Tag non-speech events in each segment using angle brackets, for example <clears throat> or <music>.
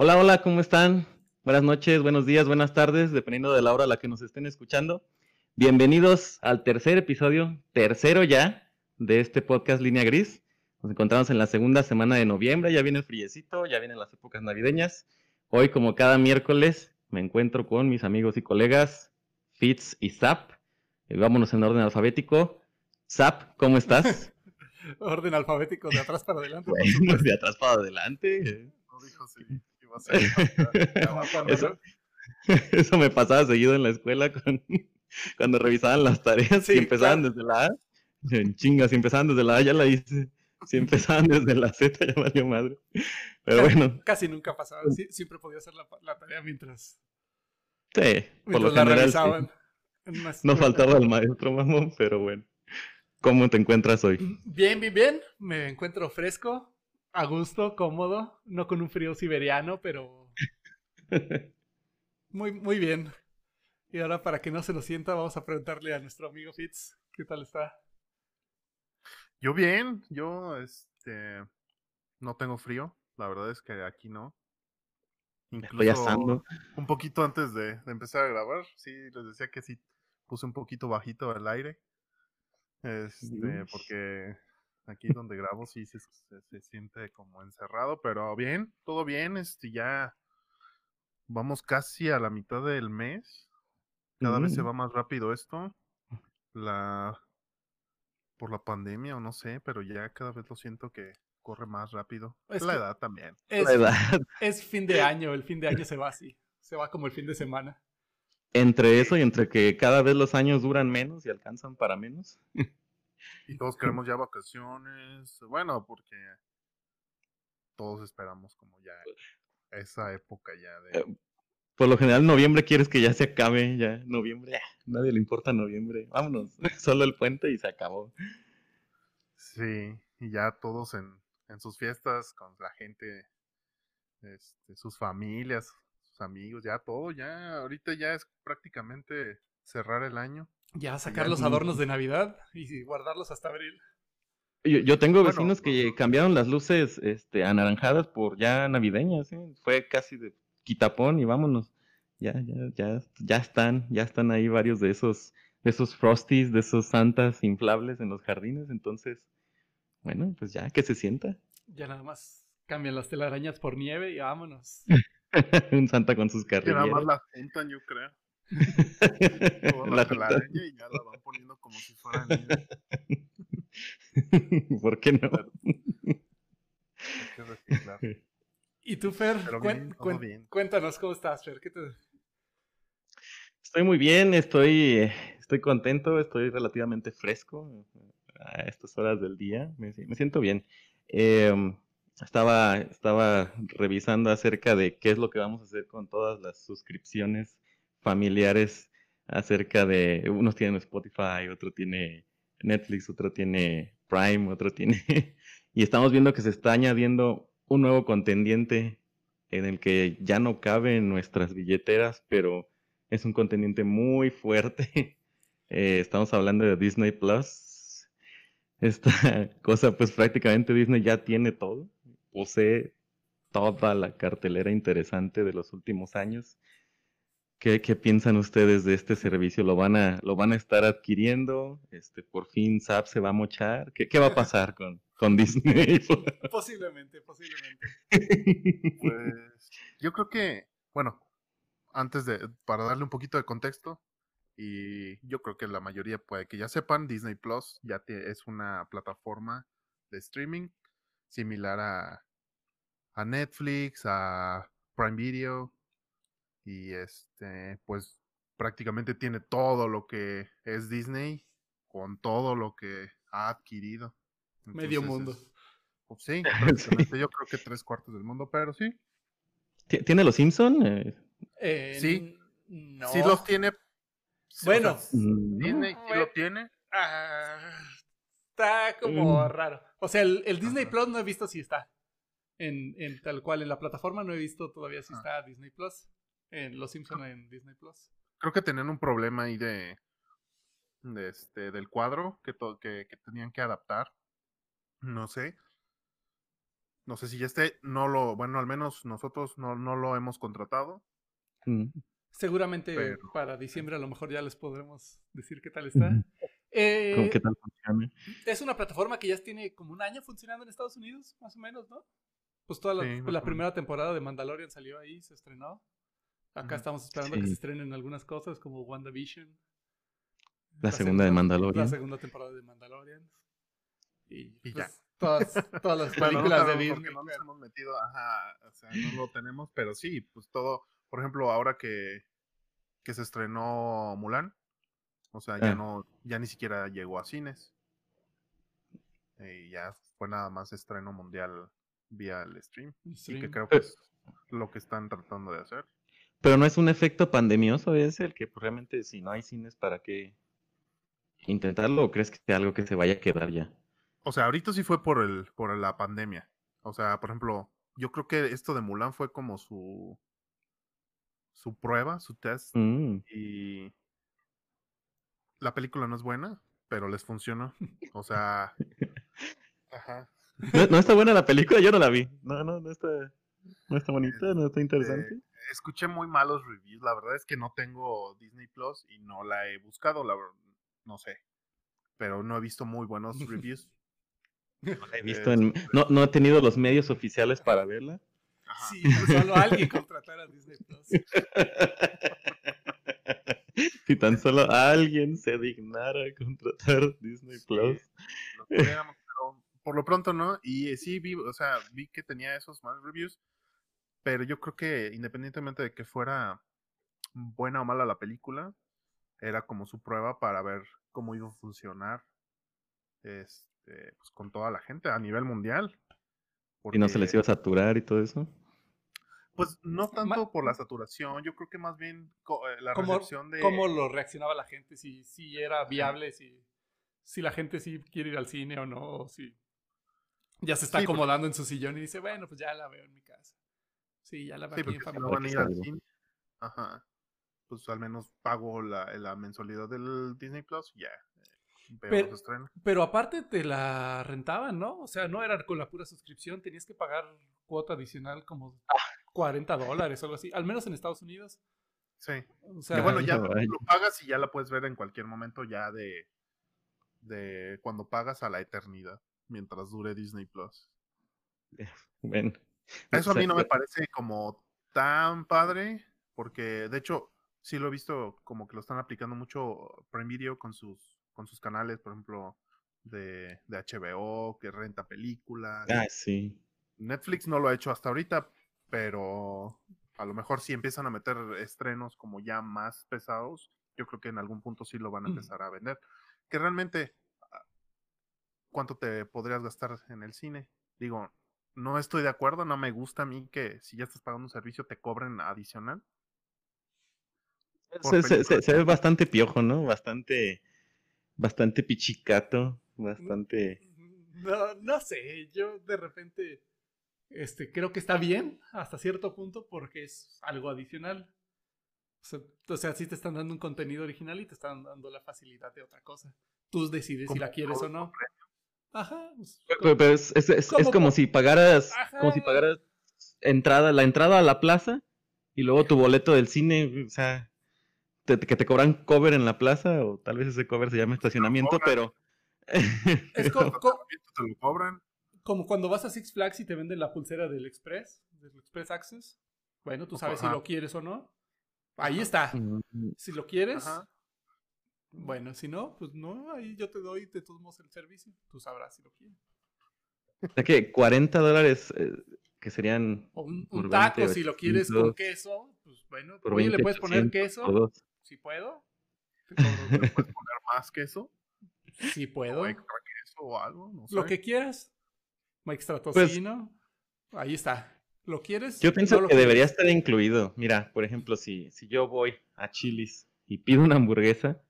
Hola, hola, ¿cómo están? Buenas noches, buenos días, buenas tardes, dependiendo de la hora a la que nos estén escuchando. Bienvenidos al tercer episodio, tercero ya, de este podcast Línea Gris. Nos encontramos en la segunda semana de noviembre, ya viene el friecito, ya vienen las épocas navideñas. Hoy, como cada miércoles, me encuentro con mis amigos y colegas Fitz y Zap. Y vámonos en orden alfabético. Zap, ¿cómo estás? <laughs> orden alfabético de atrás para adelante. Bueno, de atrás para adelante. No dijo sí. <laughs> eso, <laughs> eso, me pasaba seguido en la escuela con, <laughs> cuando revisaban las tareas y empezaban desde la A. En chingas, si empezaban desde la A ya la hice. Si empezaban desde la Z ya valió madre. Pero bueno. Casi nunca pasaba. siempre podía hacer la, tarea mientras. Sí, por lo general. No faltaba el maestro, mamón, pero bueno. ¿Cómo te encuentras hoy? Bien, bien, bien. Me encuentro fresco a gusto, cómodo, no con un frío siberiano, pero <laughs> muy, muy bien. Y ahora para que no se lo sienta, vamos a preguntarle a nuestro amigo Fitz, ¿qué tal está? Yo bien, yo este no tengo frío, la verdad es que aquí no. Incluso un poquito antes de, empezar a grabar, sí, les decía que sí puse un poquito bajito el aire. Este, porque Aquí donde grabo sí se, se, siente como encerrado, pero bien, todo bien. Este, ya vamos casi a la mitad del mes. Cada vez se va más rápido esto. La por la pandemia o no sé, pero ya cada vez lo siento que corre más rápido. Es la edad también. Es, la edad. <laughs> es fin de año, el fin de año se va así. Se va como el fin de semana. Entre eso y entre que cada vez los años duran menos y alcanzan para menos. <laughs> Y todos queremos ya vacaciones. Bueno, porque todos esperamos como ya esa época ya de... Eh, por lo general, noviembre quieres que ya se acabe, ya, noviembre, nadie le importa noviembre, vámonos, <laughs> solo el puente y se acabó. Sí, y ya todos en, en sus fiestas, con la gente, este, sus familias, sus amigos, ya todo, ya, ahorita ya es prácticamente cerrar el año. Ya sacar los adornos de Navidad y guardarlos hasta abril. Yo, tengo vecinos que cambiaron las luces este, anaranjadas por ya navideñas, ¿eh? fue casi de quitapón y vámonos. Ya, ya, ya, ya están, ya están ahí varios de esos, de esos frosties, de esos santas inflables en los jardines, entonces, bueno, pues ya que se sienta. Ya nada más cambian las telarañas por nieve y vámonos. <laughs> Un santa con sus carrillas. nada más la juntan, yo creo. <laughs> la, y ya la van poniendo como si fuera nieve. <laughs> ¿Por qué no? Y tú, Fer, cuéntanos cómo estás, Fer. Estoy muy bien, estoy, estoy contento, estoy relativamente fresco a estas horas del día. Me, siento bien. Em, estaba, estaba revisando acerca de qué es lo que vamos a hacer con todas las suscripciones familiares acerca de, unos tienen Spotify, otro tiene Netflix, otro tiene Prime, otro tiene... <laughs> y estamos viendo que se está añadiendo un nuevo contendiente en el que ya no cabe en nuestras billeteras, pero es un contendiente muy fuerte. <laughs> Eh, estamos hablando de Disney Plus. Esta <laughs> cosa, pues prácticamente Disney ya tiene todo, posee toda la cartelera interesante de los últimos años. ¿Qué, piensan ustedes de este servicio? ¿Lo van a, lo van a estar adquiriendo? Este, ¿Por fin SAP se va a mochar? ¿Qué, qué va a pasar con, con Disney? <laughs> posiblemente, posiblemente. Pues yo creo que, bueno, antes de, para darle un poquito de contexto, y yo creo que la mayoría puede que ya sepan, Disney Plus ya es una plataforma de streaming similar a, a Netflix, a Prime Video, y este, pues prácticamente tiene todo lo que es Disney con todo lo que ha adquirido. Medio mundo. Pues <laughs> sí, prácticamente yo creo que tres cuartos del mundo, pero sí. ¿Tiene los Simpson? Eh, eh, sí. No. Sí los tiene. Bueno. Disney sí lo tiene. Ah, está como mm. raro. O sea, el, Disney Plus no he visto si está. En, en, tal cual, en la plataforma no he visto todavía si ah. está Disney Plus en Los Simpson en Disney Plus. Creo que tenían un problema ahí de, de este del cuadro que, que, que tenían que adaptar. No sé. No sé si ya esté, no lo, bueno, al menos nosotros no, no lo hemos contratado. Mm. Seguramente Pero- para diciembre a lo mejor ya les podremos decir qué tal está. Eh, ¿Cómo qué tal funciona? es una plataforma que ya tiene como un año funcionando en Estados Unidos, más o menos, ¿no? Pues toda la, Sí, la primera temporada de Mandalorian salió ahí, se estrenó. Acá estamos esperando que Sí. se estrenen algunas cosas como WandaVision. La segunda de Mandalorian. La segunda temporada de Mandalorian. Y, Y pues, ya. todas, <laughs> todas las Bueno, no películas de Disney. porque no nos hemos metido, ajá, o sea, no lo tenemos, pero sí, pues todo, por ejemplo, ahora que, que se estrenó Mulan, o sea, ya Ah. no, ya ni siquiera llegó a cines. Y ya fue nada más estreno mundial vía el stream. Y que creo que es lo que están tratando de hacer. Pero no es un efecto pandemioso, es el que pues, realmente si no hay cines, ¿para qué intentarlo? ¿O crees que sea algo que se vaya a quedar ya? O sea, ahorita sí fue por el, por la pandemia. O sea, por ejemplo, yo creo que esto de Mulan fue como su su prueba, su test. Mm. Y la película no es buena, pero les funcionó. O sea, <laughs> ajá. ¿No, no está buena la película? Yo no la vi. <laughs> No, no, no está, no está bonita, no está interesante. Escuché muy malos reviews. La verdad es que no tengo Disney Plus y no la he buscado. La no sé. Pero no he visto muy buenos <laughs> reviews. No la he visto en, no, no he tenido los medios oficiales para verla. Ajá. Sí, pues solo alguien contratar a Disney Plus. <laughs> si tan solo alguien se dignara a contratar Disney Sí, Plus. lo pudiéramos, pero por lo pronto no. Y eh, sí vi, o sea, vi que tenía esos malos reviews. Pero yo creo que independientemente de que fuera buena o mala la película, era como su prueba para ver cómo iba a funcionar este, pues, con toda la gente a nivel mundial. Y no se les iba a saturar y todo eso. Pues no tanto por la saturación, yo creo que más bien eh, la ¿Cómo, recepción de... cómo lo reaccionaba la gente? Si, si era viable, si, si la gente sí quiere ir al cine o no, o si ya se está Sí, porque- acomodando en su sillón y dice, bueno, pues ya la veo en mi casa. Sí, ya la Sí, porque si no van a ir al cine, ajá, pues al menos pago la, la mensualidad del Disney Plus, y ya. eh, Pero-. Pero aparte te la rentaban, ¿no? O sea, no era con la pura suscripción, tenías que pagar cuota adicional como 40 dólares o algo así, al menos en Estados Unidos. Sí. O Que sea, bueno, ya no, lo pagas y ya la puedes ver en cualquier momento ya de, de cuando pagas a la eternidad, mientras dure Disney Plus. <laughs> Bueno. Eso a mí no me parece como tan padre, porque de hecho sí lo he visto como que lo están aplicando mucho Prime Video con sus, con sus canales, por ejemplo, de, de HBO, que renta películas. Ah, sí. Netflix no lo ha hecho hasta ahorita, pero a lo mejor si empiezan a meter estrenos como ya más pesados, yo creo que en algún punto sí lo van a Mm. empezar a vender. Que realmente, ah, ¿cuánto te podrías gastar en el cine? Digo, no estoy de acuerdo, no me gusta a mí que si ya estás pagando un servicio te cobren adicional. Se, se- película. se- se ve bastante piojo, ¿no? Bastante, bastante pichicato, bastante... no, no sé, yo de repente este, creo que está bien hasta cierto punto porque es algo adicional. O sea, o sea, sí te están dando un contenido original y te están dando la facilidad de otra cosa. Tú decides si la quieres o no. Ajá. pues, Pero, pero es, es- es- es Como como si pagaras, como si pagaras entrada, la entrada a la plaza y luego tu boleto del cine, o sea, te- que te cobran cover en la plaza o tal vez ese cover se llama estacionamiento, pero... es co- co- Te lo cobran. como cuando vas a Six Flags y te venden la pulsera del Express, del Express Access. Bueno, tú sabes si lo quieres o no. Ahí está. Mm, Si lo quieres, Ajá. Bueno, si no, pues no, ahí yo te doy de todos modos el servicio. Tú sabrás si lo quieres. O sea que 40 dólares, eh, que serían O un, taco, 20, si lo quieres con 800, queso, pues bueno, por oye, 20, le puedes poner 800 queso. Si puedo. Te cobro, ¿Le puedes poner más queso? Si ¿O puedo. extra queso o algo? No sé. Lo que quieras. Extra tocino. ahí está. ¿Lo quieres? Yo pienso ¿No lo que debería estar incluido. Mira, por ejemplo, si, si yo voy a Chili's y pido una hamburguesa,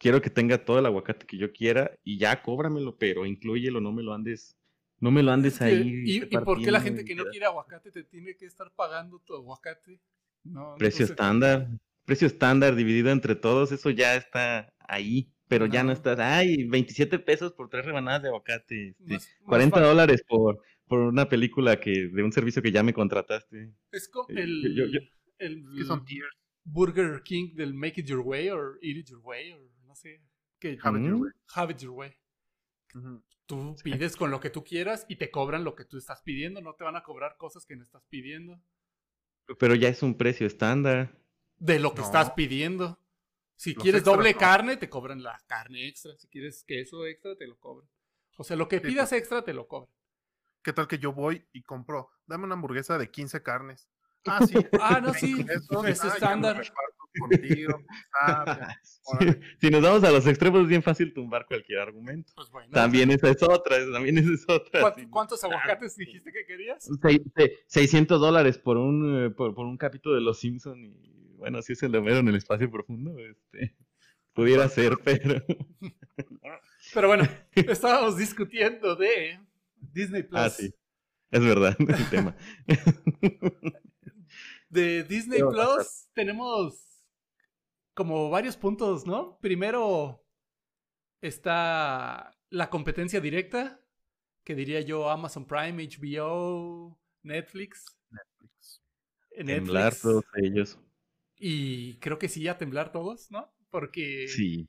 quiero que tenga todo el aguacate que yo quiera y ya cóbramelo, pero incluyelo, no me lo andes, no me lo andes ahí. ¿Y, ¿Y por qué la gente en que no quiere aguacate te tiene que estar pagando tu aguacate? No, Precio entonces- estándar, precio estándar dividido entre todos, eso ya está ahí, pero ya no No. estás, ay, 27 pesos por tres rebanadas de aguacate, este, Más- más 40 fa- dólares por, por una película que de un servicio que ya me contrataste. Es como Eh, el, yo- yo- el ¿Qué son tiers? Burger King del Make It Your Way o Eat It Your Way sé. Que, Have it your Mm. way. Have It Your Way. Tú pides con lo que tú quieras y te cobran lo que tú estás pidiendo. No te van a cobrar cosas que no estás pidiendo. Pero ya es un precio estándar. De lo que No. estás pidiendo. Si Los quieres doble no. carne, te cobran la carne extra. Si quieres queso extra, te lo cobran. O sea, lo que pidas extra, te lo cobran. ¿Qué tal que yo voy y compro? Dame una hamburguesa de 15 carnes. <laughs> Ah, sí. Ah, no, sí. 20 pesos, Es ah, estándar. Contigo. <laughs> Ah, Sí, si nos vamos a los extremos es bien fácil tumbar cualquier argumento. Pues bueno. También esa es otra, también esa es otra. ¿Cuán- sí. ¿Cuántos aguacates dijiste que querías? Sei- se- 600 dólares por un, eh, por, por un capítulo de Los Simpson y bueno, si es el de Homero en el espacio profundo, este, pudiera ser, pero... <laughs> Pero bueno, <laughs> estábamos discutiendo de Disney Plus. ah, sí, es verdad, el tema. De Disney. Plus tenemos como varios puntos, ¿no? Primero está la competencia directa, que diría yo Amazon Prime, HBO, Netflix. Netflix. Temblar Netflix. todos ellos. Y creo que sí, a temblar todos, ¿no? Porque Sí.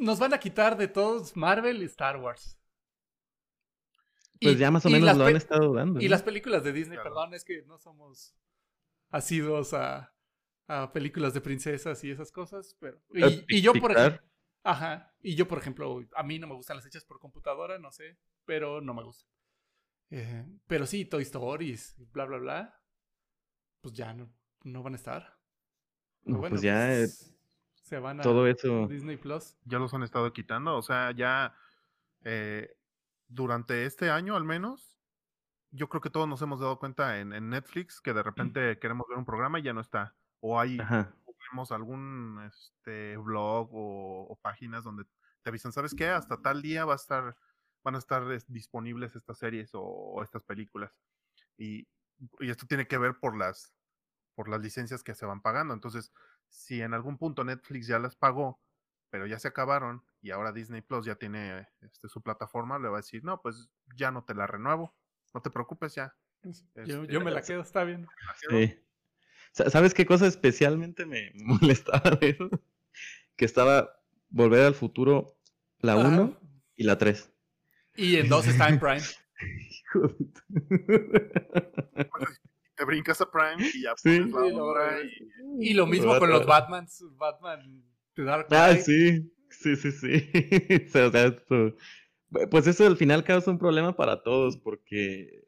nos van a quitar de todos Marvel y Star Wars. Pues Y- ya más o menos lo han estado dando. Y ¿no? las películas de Disney, Claro. perdón, es que no somos asidos a, a películas de princesas y esas cosas, pero... Y, y yo, por ejemplo... Ajá, y yo, por ejemplo, a mí no me gustan las hechas por computadora, no sé, pero no me gustan. Eh, pero sí, Toy Stories, bla, bla, bla, pues ya no, no van a estar. Pero No, bueno, pues ya pues, se van a todo eso... Disney Plus. Ya los han estado quitando. O sea, ya eh, durante este año al menos, yo creo que todos nos hemos dado cuenta en, en Netflix que de repente queremos ver un programa y ya no está. O hay vemos algún este blog o, o páginas donde te avisan, ¿sabes qué? Hasta tal día va a estar, van a estar es- disponibles estas series o, o estas películas. Y, y esto tiene que ver por las, por las licencias que se van pagando. Entonces, si en algún punto Netflix ya las pagó, pero ya se acabaron y ahora Disney Plus ya tiene este, su plataforma, le va a decir, no, pues ya no te la renuevo. No te preocupes ya. Yo, Este, yo me la quedo, está bien. la quedo". Sí. Sa- ¿Sabes qué cosa especialmente me <laughs> molestaba de eso? Que estaba Volver al Futuro, la Ajá. 1 y la 3. Y en dos está en Prime. <laughs> <laughs> Te brincas a Prime y ya Sí. la Sí, y- Y lo mismo con los Batmans. Batman de Dark Ah, Knight. sí, sí, sí, sí. O sea, o sea, esto- Pues eso al final causa un problema para todos porque eh,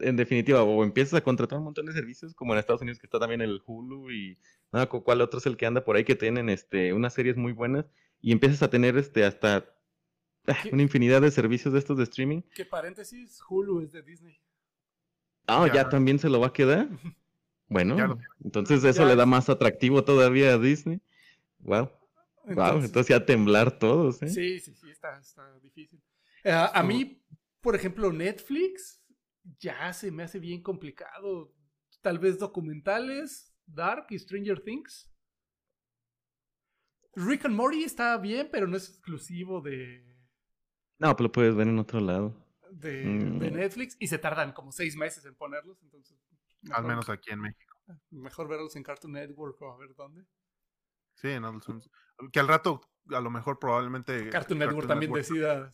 en definitiva o empiezas a contratar un montón de servicios como en Estados Unidos que está también el Hulu y no, cu- cuál otro es el que anda por ahí que tienen este unas series muy buenas y empiezas a tener este hasta ah, una infinidad de servicios de estos de streaming. Que paréntesis, Hulu es de Disney. Ah, ya. Ya. también se lo va a quedar. <laughs> Bueno, lo entonces eso Ya. le da más atractivo todavía a Disney. Wow, wow, entonces ya temblar todos, ¿eh? Sí, sí, sí, está, está difícil. Eh, a mí, por ejemplo, Netflix ya se me hace bien complicado. Tal vez documentales, Dark y Stranger Things. Rick and Morty está bien, pero no es exclusivo de, No, pero lo puedes ver en otro lado. de, Mm. de Netflix y se tardan como seis meses en ponerlos. Entonces, Al menos aquí en México. Mejor verlos en Cartoon Network o a ver dónde. Sí, en Adult Swim. Que al rato, a lo mejor probablemente. Cartoon Network también Network- decida.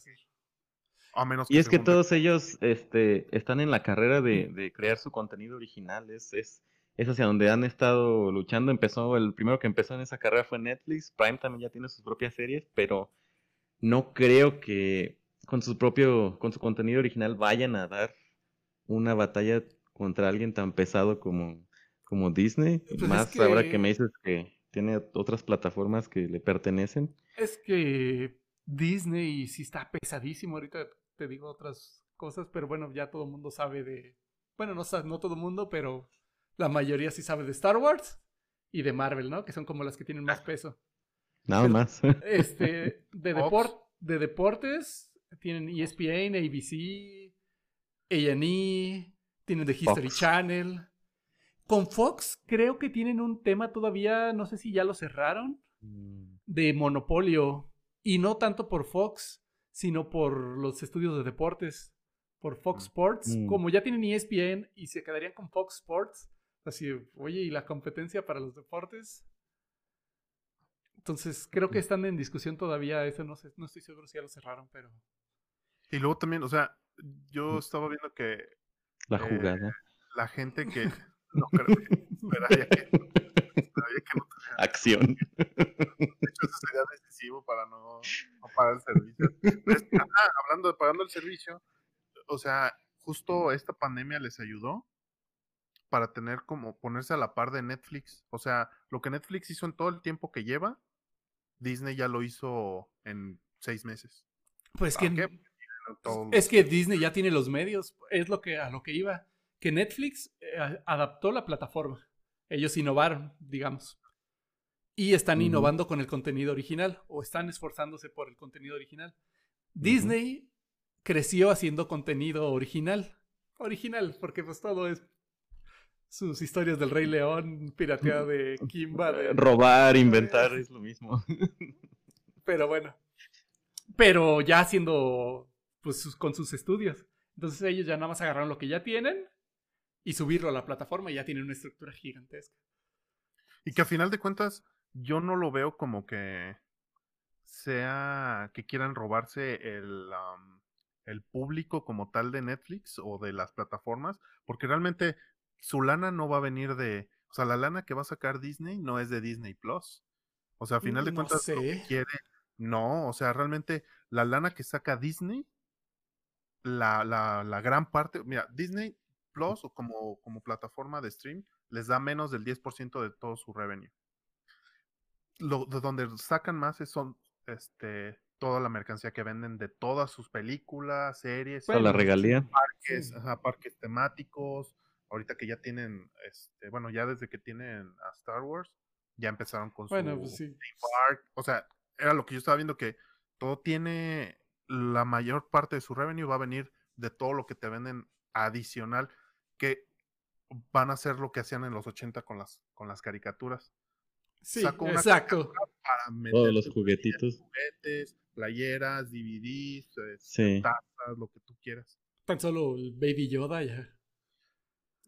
A menos Y es que todos ellos este, están en la carrera de, de crear su contenido original. Es, es, es hacia donde han estado luchando. Empezó, el primero que empezó en esa carrera fue Netflix. Prime también ya tiene sus propias series, pero no creo que con su propio, con su contenido original vayan a dar una batalla contra alguien tan pesado como, como Disney. Pues es Más ahora que- que me dices que tiene otras plataformas que le pertenecen. Es que Disney sí está pesadísimo. Ahorita te digo otras cosas, pero bueno, ya todo el mundo sabe de. Bueno, no, no todo el mundo, pero la mayoría sí sabe de Star Wars y de Marvel, ¿no? Que son como las que tienen más peso. Nada Pero- más. <laughs> Este, de, deport, de deportes, tienen ESPN, ABC, A&E, tienen The History Fox. Channel. Con Fox creo que tienen un tema todavía, no sé si ya lo cerraron, de monopolio. Y no tanto por Fox, sino por los estudios de deportes. por Fox Sports. Mm. Como ya tienen ESPN y se quedarían con Fox Sports, así, oye, ¿y la competencia para los deportes? Entonces, creo que están en discusión todavía. Eso no sé, no estoy seguro si ya lo cerraron, pero. Y luego también, o sea, yo estaba viendo que La Eh, jugada. la gente que. No creo que. Esperaría que, esperaría que no Acción. De hecho, eso sería decisivo para no, no pagar el servicio. Hablando de pagando el servicio, o sea, justo esta pandemia les ayudó para tener como ponerse a la par de Netflix. O sea, lo que Netflix hizo en todo el tiempo que lleva, Disney ya lo hizo en seis meses. Pues ¿Para que. qué? Tienen todo- Es que Disney ya tiene los medios, es lo que a lo que iba. Que Netflix eh, adaptó la plataforma. Ellos innovaron, digamos. Y están innovando con el contenido original o están esforzándose por el contenido original. Disney creció haciendo contenido original. Original, porque pues todo es sus historias del Rey León, pirateada de Kimba, de <laughs> Robar, inventar, es lo mismo. <laughs> pero bueno. Pero ya haciendo, pues, sus- con sus estudios. Entonces ellos ya nada más agarraron lo que ya tienen y subirlo a la plataforma y ya tienen una estructura gigantesca. Y que a final de cuentas, yo no lo veo como que sea que quieran robarse el, el público como tal de Netflix o de las plataformas, porque realmente su lana no va a venir de, o sea, la lana que va a sacar Disney no es de Disney Plus. O sea, a final de No cuentas, lo que quiere, no, o sea, realmente la lana que saca Disney, la, la, la gran parte, mira, Disney Plus o como, como plataforma de stream les da menos del 10% de todo su revenue. Lo, de donde sacan más es son este, toda la mercancía que venden de todas sus películas, series, Toda la Bueno, regalía. parques, sí. ajá, parques temáticos. Ahorita que ya tienen, este, bueno, ya desde que tienen a Star Wars, ya empezaron con Bueno, su pues sí. park. O sea, era lo que yo estaba viendo que todo tiene, la mayor parte de su revenue va a venir de todo lo que te venden adicional, que van a hacer lo que hacían en los 80 con las, con las caricaturas. Sí, Saco una exacto. Para Todos meterte los juguetitos. juguetes, playeras, DVDs, este, Sí. tazas, lo que tú quieras. Tan solo el Baby Yoda ya.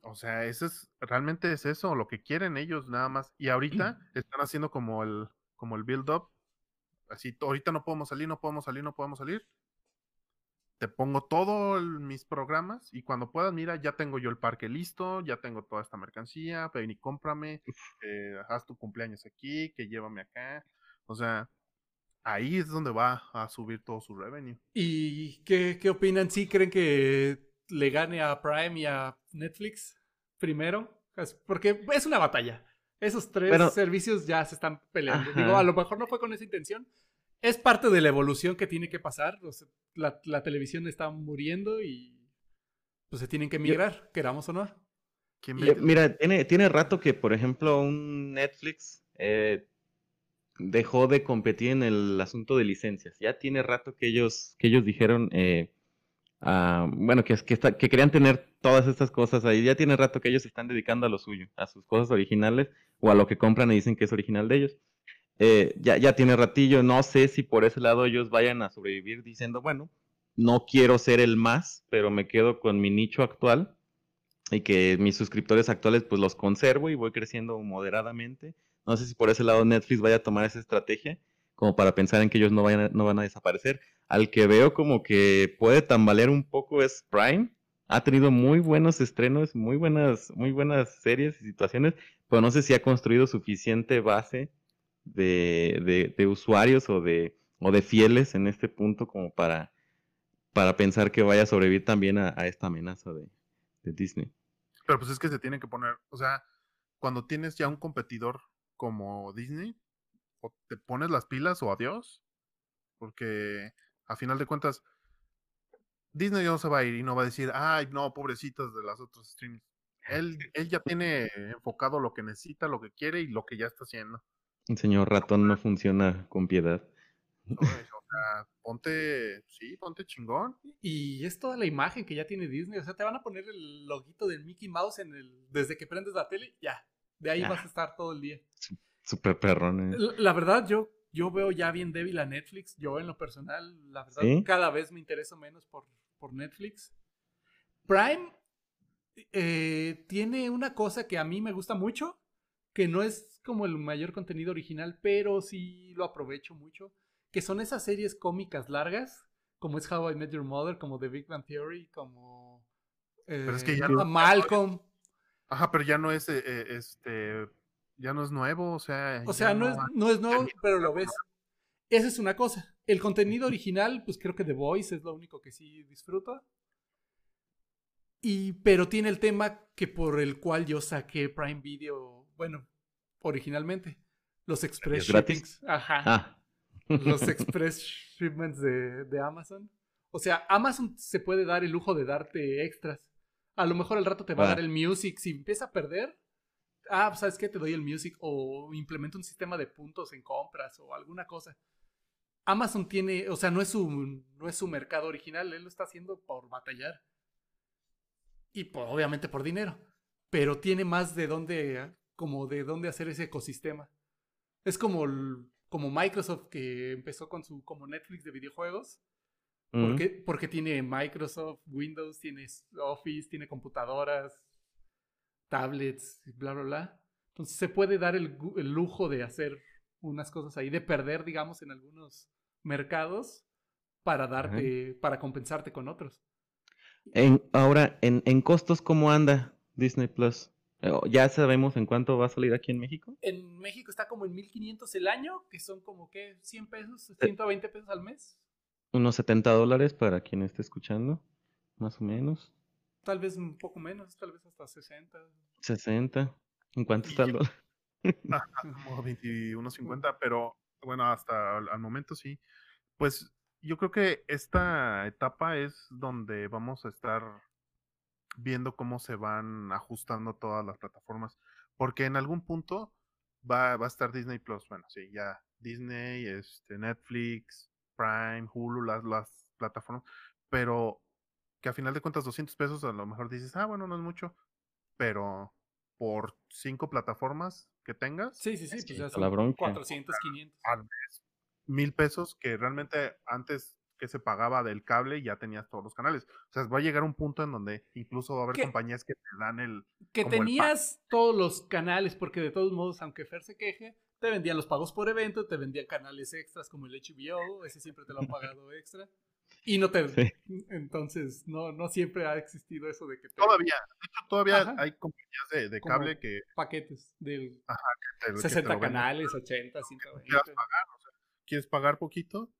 O sea, eso es, realmente es eso, lo que quieren ellos nada más. Y ahorita <clears throat> están haciendo como el, como el build up. Así, "To- ahorita no podemos salir, no podemos salir, no podemos salir. Te pongo todos mis programas y cuando puedas, mira, ya tengo yo el parque listo, ya tengo toda esta mercancía, ven y cómprame, eh, haz tu cumpleaños aquí, que llévame acá. O sea, ahí es donde va a subir todo su revenue. ¿Y qué, qué opinan? ¿Sí creen que le gane a Prime y a Netflix primero? Porque es una batalla. Esos tres Pero- servicios ya se están peleando. Ajá. Digo, a lo mejor no fue con esa intención. Es parte de la evolución que tiene que pasar. O sea, la, la televisión está muriendo y pues se tienen que migrar, queramos o no. Mira, tiene, tiene rato que, por ejemplo, un Netflix eh, dejó de competir en el asunto de licencias. Ya tiene rato que ellos, que ellos dijeron, eh, ah, bueno, que, que, está- que querían tener todas estas cosas ahí. Ya tiene rato que ellos se están dedicando a lo suyo, a sus cosas originales o a lo que compran y dicen que es original de ellos. Eh, ya, ya tiene ratillo, no sé si por ese lado ellos vayan a sobrevivir diciendo, bueno, no quiero ser el más, pero me quedo con mi nicho actual y que mis suscriptores actuales pues los conservo y voy creciendo moderadamente. No sé si por ese lado Netflix vaya a tomar esa estrategia como para pensar en que ellos no, vayan no van a desaparecer. Al que veo como que puede tambalear un poco es Prime. Ha tenido muy buenos estrenos, muy buenas, muy buenas series y situaciones, pero no sé si ha construido suficiente base de, de- de usuarios o de, o de fieles en este punto como para, para pensar que vaya a sobrevivir también a, a esta amenaza de, de Disney. Pero pues es que se tienen que poner, o sea, cuando tienes ya un competidor como Disney, o te pones las pilas o adiós, porque a final de cuentas, Disney no se va a ir y no va a decir, ay, no, pobrecitos de las otras streams. Él, él ya tiene enfocado lo que necesita, lo que quiere y lo que ya está haciendo. El señor ratón no funciona con piedad. ¿no? O sea, ponte, sí, ponte chingón. Y es toda la imagen que ya tiene Disney. O sea, te van a poner el loguito del Mickey Mouse en el, desde que prendes la tele, ya. De ahí Ya. vas a estar todo el día. Super perrón. eh. La, la verdad, yo, yo veo ya bien débil a Netflix. Yo, en lo personal, la verdad, ¿Sí? cada vez me intereso menos por, por Netflix. Prime eh, tiene una cosa que a mí me gusta mucho, que no es como el mayor contenido original, pero sí lo aprovecho mucho, que son esas series cómicas largas, como es How I Met Your Mother, como The Big Bang Theory, como Pero es que ya eh, no- Malcolm. Ajá, pero ya no es eh, eh, este ya no es nuevo, o sea, O sea, no es, hay- no es nuevo, pero lo ves. Esa es una cosa. El contenido original, pues creo que The Voice es lo único que sí disfruto. Y, pero tiene el tema que por el cual yo saqué Prime Video, bueno, originalmente. Los Express. Shippings. Ajá. Ah. Los <laughs> Express Shipments de, de Amazon. O sea, Amazon se puede dar el lujo de darte extras. A lo mejor al rato te va a dar el music. Si empieza a perder, ah, pues, ¿sabes qué? Te doy el music o implemento un sistema de puntos en compras o alguna cosa. Amazon tiene, o sea, no es su, no es su mercado original, él lo está haciendo por batallar. Y por- obviamente por dinero. Pero tiene más de dónde, como de dónde hacer ese ecosistema. Es como, el- como Microsoft que empezó con su, como Netflix de videojuegos. Porque, porque tiene Microsoft, Windows, tiene Office, tiene computadoras, tablets, bla, bla, bla. Entonces se puede dar el lujo de hacer unas cosas ahí, de perder, digamos, en algunos mercados para darte, para compensarte con otros. En, ahora, en, en costos, ¿cómo anda Disney Plus? Eh, ¿Ya sabemos en cuánto va a salir aquí en México? En México está como en 1500 el año, que son como que 100 pesos, Eh. 120 pesos al mes. Unos 70 dólares para quien esté escuchando, más o menos. Tal vez un poco menos, tal vez hasta 60. 60. ¿En cuánto está el dólar? <laughs> <laughs> como 21.50, pero bueno, hasta al momento sí. Pues yo creo que esta etapa es donde vamos a estar viendo cómo se van ajustando todas las plataformas, porque en algún punto va, va a estar Disney Plus, bueno, sí, ya Disney, este, Netflix, Prime, Hulu, las, las plataformas, pero que a final de cuentas 200 pesos a lo mejor dices, ah, bueno, no es mucho, pero por cinco plataformas que tengas, Sí, sí, sí, Es pues ya son bronca. 400, 500. al mes, mil pesos que realmente antes que se pagaba del cable ya tenías todos los canales. O sea, va a llegar un punto en donde incluso va a haber ¿Qué? compañías que te dan el... Que como el tenías todos los canales, porque de todos modos, aunque Fer se queje, te vendían los pagos por evento, te vendían canales extras como el HBO, ese siempre te lo han pagado extra. Y no te... <laughs> Sí. Entonces, no, no siempre ha existido eso de que te... Todavía, de hecho, todavía Ajá. hay compañías de, de Como cable que paquetes del te, que te 60 lo venden. canales, 80, 120. Quieras pagar, o sea, ¿Quieres pagar poquito?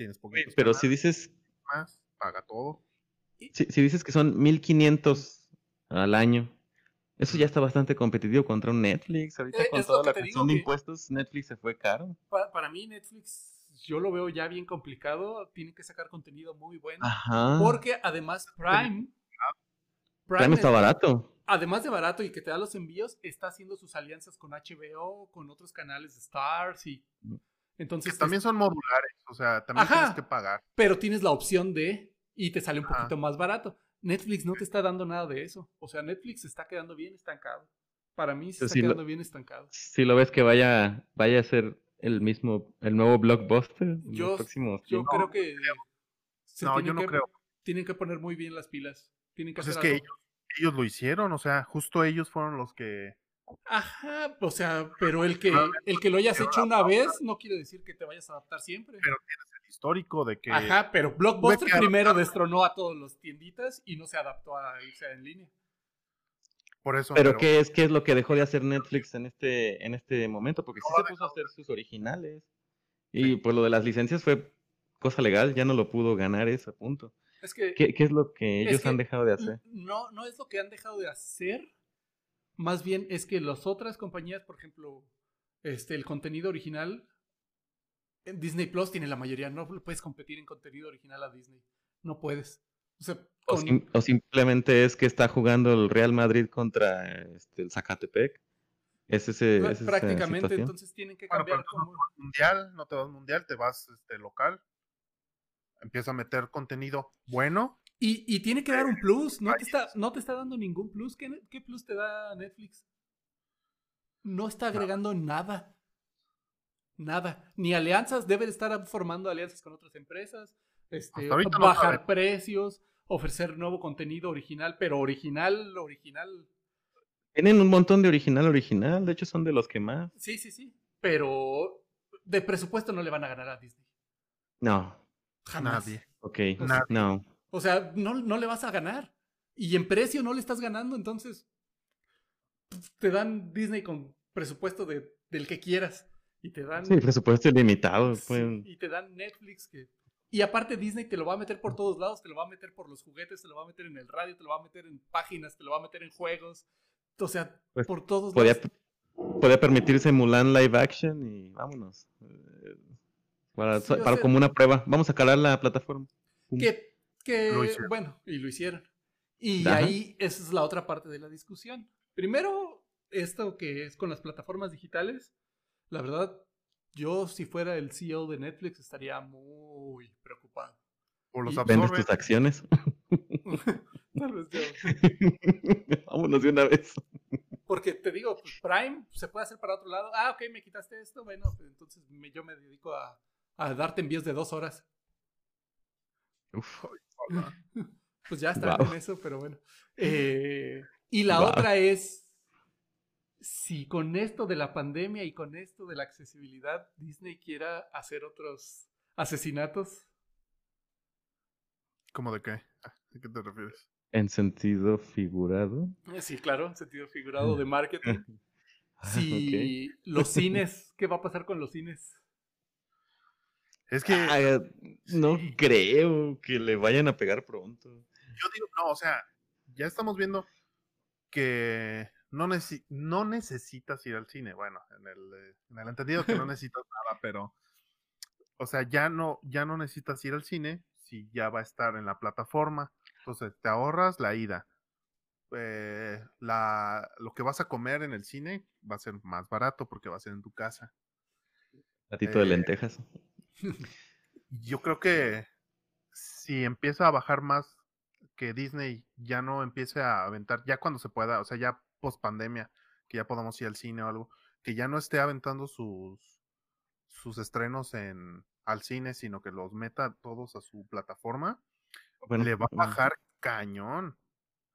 Tienes poquitos Pero canales si dices, más, paga todo. si, si dices que son 1500 al año, eso ya está bastante competitivo contra un Netflix. Ahorita Eh, con es lo toda la cuestión de impuestos, Netflix se fue caro. Pa- para mí Netflix, yo lo veo ya bien complicado, tiene que sacar contenido muy bueno. Ajá. Porque además Prime... Prime está es- barato. además de barato y que te da los envíos, está haciendo sus alianzas con HBO, con otros canales de Stars y Mm. Entonces Que también son modulares, o sea, también Ajá. tienes que pagar. pero tienes la opción de y te sale un Ajá. poquito más barato. Netflix no te está dando nada de eso. O sea, Netflix se está quedando bien estancado. Para mí se está lo- quedando bien estancado. Si lo ves que vaya, vaya a ser el mismo, el nuevo blockbuster Yo- los próximos Yo tiempos. creo que se No, yo no que- creo. Tienen que poner muy bien las pilas. Tienen que Pues es que ellos, ellos lo hicieron, o sea, justo ellos fueron los que... Ajá, o sea, pero el que el que lo hayas hecho una vez no quiere decir que te vayas a adaptar siempre. Pero tienes el histórico de que... Ajá, pero Blockbuster primero destronó a todos los tienditas y no se adaptó a irse en línea. Por eso... Pero ¿qué es, qué es lo que dejó de hacer Netflix en este, en este momento? Porque sí No lo se puso a hacer sus originales. Y pues lo de las licencias fue cosa legal, ya no lo pudo ganar ese punto. Es que ¿Qué, qué es lo que Es ellos que- han dejado de hacer? no, no es lo que han dejado de hacer. Más bien es que las otras compañías, por ejemplo, este, el contenido original, en Disney Plus tiene la mayoría. No puedes competir en contenido original a Disney. No puedes. O sea, O, con- sim- o simplemente es que está jugando el Real Madrid contra este, el Zacatepec. Es ese, es prácticamente, entonces tienen que Bueno, pero cambiar no te vas mundial, no te vas mundial, te vas este, local. Empieza a meter contenido bueno. Y, y tiene que dar un plus, no te está, no te está dando ningún plus. ¿Qué, qué plus te da Netflix? No está agregando nada. Nada. Ni alianzas, debe de estar formando alianzas con otras empresas, este, Hasta ahorita no bajar precios. ofrecer nuevo contenido original, pero original, original. Tienen un montón de original, original. De hecho, son de los que más. Sí, sí, sí. Pero de presupuesto no le van a ganar a Disney. No. Jamás. Nadie. Ok. Nadie. No. O sea, no, no le vas a ganar. Y en precio no le estás ganando, entonces pues, te dan Disney con presupuesto de, del que quieras. Y te dan. Sí, presupuesto ilimitado. Pueden- y te dan Netflix que. Y aparte Disney te lo va a meter por todos lados, te lo va a meter por los juguetes, te lo va a meter en el radio, te lo va a meter en páginas, te lo va a meter en juegos. O sea, Pues, por todos Podía, lados. podía permitirse Mulan live action y vámonos. Eh, Para, Sí, o para sea- como una prueba. Vamos a calar la plataforma. Que, que Lo bueno, y lo hicieron. Y Ajá. ahí esa es la otra parte de la discusión. Primero, esto que es con las plataformas digitales, la verdad, yo si fuera el CEO de Netflix estaría muy preocupado. O los ¿Vendes tus acciones? <laughs> Tal vez yo. <laughs> vámonos de una vez. Porque te digo, pues, Prime se puede hacer para otro lado. Ah, ok, me quitaste esto. Bueno, pues, entonces me- yo me dedico a, a darte envíos de dos horas. Uf. <laughs> Pues ya está Wow. en eso, pero bueno. Eh, y la Wow. otra es, si con esto de la pandemia y con esto de la accesibilidad, Disney quiera hacer otros asesinatos. ¿Cómo de qué? ¿A qué te refieres? En sentido figurado. Eh, Sí, claro, en sentido figurado de <laughs> marketing. Ah, Si los cines, ¿qué va a pasar con los cines? Es que Ah, no creo que le vayan a pegar pronto. yo digo, no, o sea, ya estamos viendo que no, no necesitas ir al cine. Bueno, en el, eh, en el entendido que no <laughs> necesitas nada, pero, o sea, ya no, ya no necesitas ir al cine si ya va a estar en la plataforma. Entonces, te ahorras la ida. Eh, la, lo que vas a comer en el cine va a ser más barato porque va a ser en tu casa. Platito de Eh, lentejas. Yo creo que si empieza a bajar más, que Disney ya no empiece a aventar, ya cuando se pueda, o sea, ya post pandemia, que ya podamos ir al cine o algo, que ya no esté aventando sus, sus estrenos en, al cine, sino que los meta todos a su plataforma, Bueno, le va a bueno, bajar cañón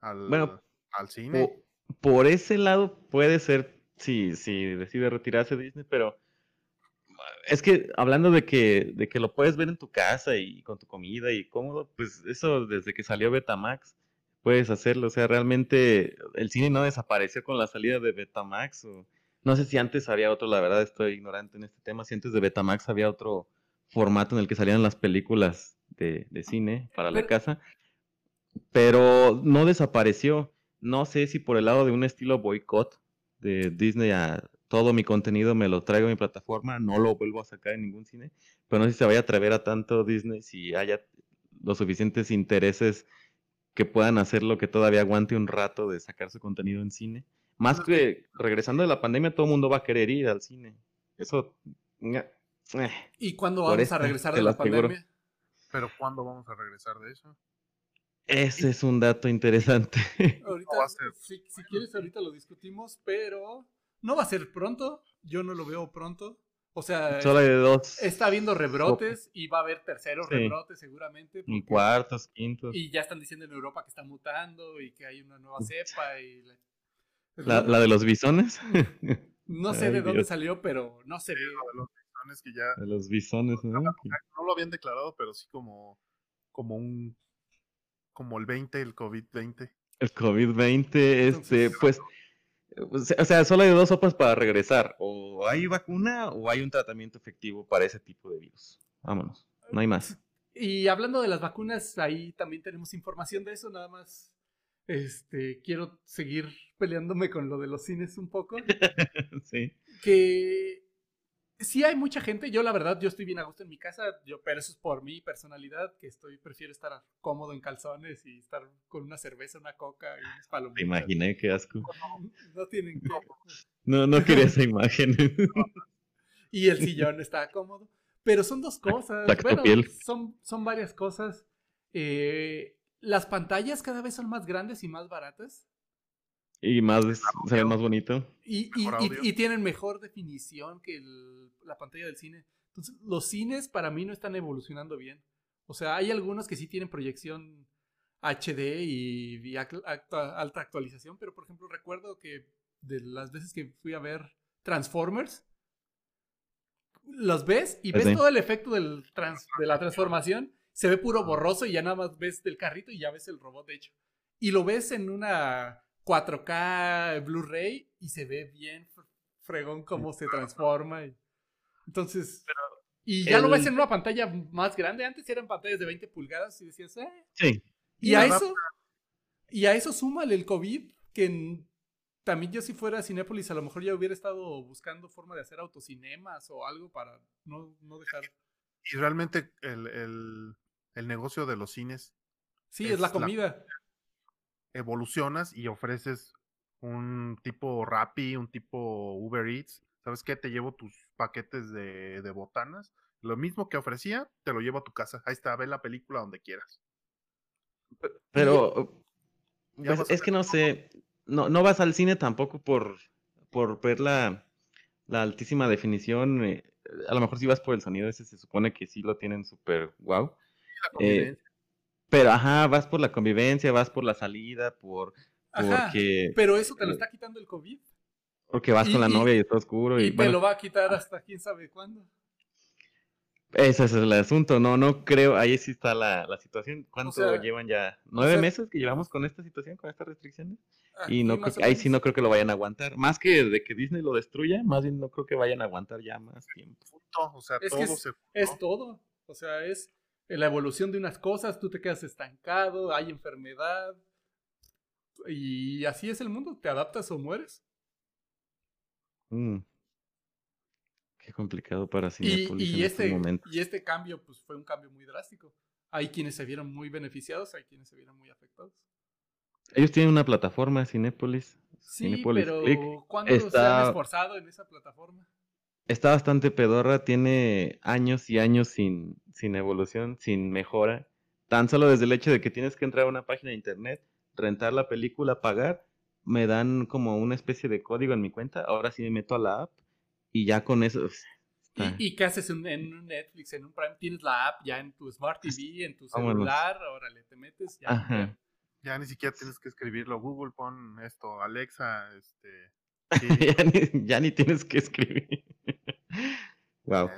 al, Bueno, al cine. po- por ese lado puede ser si, si decide retirarse Disney, pero es que hablando de que, de que lo puedes ver en tu casa y con tu comida y cómodo, pues eso desde que salió Betamax puedes hacerlo. O sea, realmente el cine no desapareció con la salida de Betamax. O, no sé si antes había otro, la verdad estoy ignorante en este tema, si antes de Betamax había otro formato en el que salían las películas de, de cine para la casa, pero no desapareció. No sé si por el lado de un estilo boicot de Disney a todo mi contenido me lo traigo a mi plataforma, no lo vuelvo a sacar en ningún cine, pero no sé si se vaya a atrever a tanto Disney si haya los suficientes intereses que puedan hacerlo que todavía aguante un rato de sacar su contenido en cine. Más que regresando de la pandemia, todo el mundo va a querer ir al cine. Eso. eh. ¿Y cuándo vamos a regresar de lo la aseguro. pandemia? Pero ¿cuándo vamos a regresar de eso? Ese es un dato interesante. Ahorita, si quieres, ahorita lo discutimos, pero no va a ser pronto. Yo no lo veo pronto. O sea, Solo hay de dos. está habiendo rebrotes y va a haber terceros Sí. rebrotes seguramente. Y porque- cuartos, quintos. Y ya están diciendo en Europa que está mutando y que hay una nueva cepa. Y la- La, la de los bisones. <laughs> No sé Ay, de dónde Dios. salió, pero no se ve. Lo de los bisones que ya De los bisones, ¿no? no lo habían declarado, pero sí como, como un, como el 20, el COVID-20. El COVID-20, este, Entonces- pues, o sea, solo hay dos sopas para regresar. O hay vacuna o hay un tratamiento efectivo para ese tipo de virus. Vámonos, no hay más. Y hablando de las vacunas, ahí también tenemos información de eso, nada más. Este, quiero seguir peleándome con lo de los cines un poco. <laughs> sí. que sí hay mucha gente, yo la verdad, yo estoy bien a gusto en mi casa, yo, pero eso es por mi personalidad, que estoy, prefiero estar cómodo en calzones y estar con una cerveza, una coca y unas palomitas. Te imaginé, qué asco. No tienen que... No, no quería esa imagen. Y el sillón está cómodo. Pero son dos cosas. Bueno, son, son varias cosas. Eh, las pantallas cada vez son más grandes y más baratas. Y más, se ve más bonito. Y, y- tienen mejor definición que el- la pantalla del cine. Entonces, los cines para mí no están evolucionando bien. O sea, hay algunos que sí tienen proyección HD y, alta actualización, pero por ejemplo recuerdo que de las veces que fui a ver Transformers, los ves y ves todo el efecto del de la transformación, se ve puro borroso y ya nada más ves el carrito y ya ves el robot de hecho. Y lo ves en una 4K Blu-ray y se ve bien fregón cómo se transforma. Entonces, y ya lo ves en una pantalla más grande. Antes eran pantallas de 20 pulgadas y decías, eh. Sí. Y, a eso, y a eso súmale el COVID, que también yo si fuera a Cinépolis a lo mejor ya hubiera estado buscando forma de hacer autocinemas o algo para no, no dejar. Y realmente el, negocio de los cines. Sí, es, la comida. Evolucionas y ofreces un tipo Rappi, un tipo Uber Eats. ¿Sabes qué? Te llevo tus paquetes de, de botanas. Lo mismo que ofrecía, te lo llevo a tu casa. Ahí está, ve la película donde quieras. Pero pues, es que no sé, no, no vas al cine tampoco por, por ver la, la altísima definición. Eh, a lo mejor si vas por el sonido, ese se supone que sí lo tienen súper wow. Eh, pero ajá, vas por la convivencia, vas por la salida, por... porque, pero eso te lo está quitando el COVID. Porque vas con la novia y está oscuro. Y, y te lo va a quitar hasta quién sabe cuándo. Ese es el asunto, no, no creo, ahí sí está la, situación. ¿Cuánto llevan ya? ¿Nueve meses que llevamos con esta situación, con estas restricciones? Ah, y no ahí sí no creo que lo vayan a aguantar. Más que de que Disney lo destruya, más bien no creo que vayan a aguantar ya más tiempo. O sea, es todo es, se es todo. O sea, es la evolución de unas cosas, tú te quedas estancado, hay enfermedad. Y así es el mundo, te adaptas o mueres. Mm. Qué complicado para Cinepolis y, este, momento. Y este cambio, pues fue un cambio muy drástico. Hay quienes se vieron muy beneficiados, hay quienes se vieron muy afectados. Ellos tienen una plataforma, Cinepolis. Sí, pero ¿cuánto se han esforzado en esa plataforma? Está bastante pedorra, tiene años y años sin, sin evolución, sin mejora. Tan solo desde el hecho de que tienes que entrar a una página de internet, rentar la película, pagar, me dan como una especie de código en mi cuenta. Ahora sí me meto a la app y ya con eso. ¿Y, qué haces en, un Netflix, en un Prime? Tienes la app ya en tu Smart TV, en tu celular, órale, te metes ya. Ya ni siquiera tienes que escribirlo. Google, pon esto, Alexa, este. <laughs> ya, ni, tienes que escribir. Wow.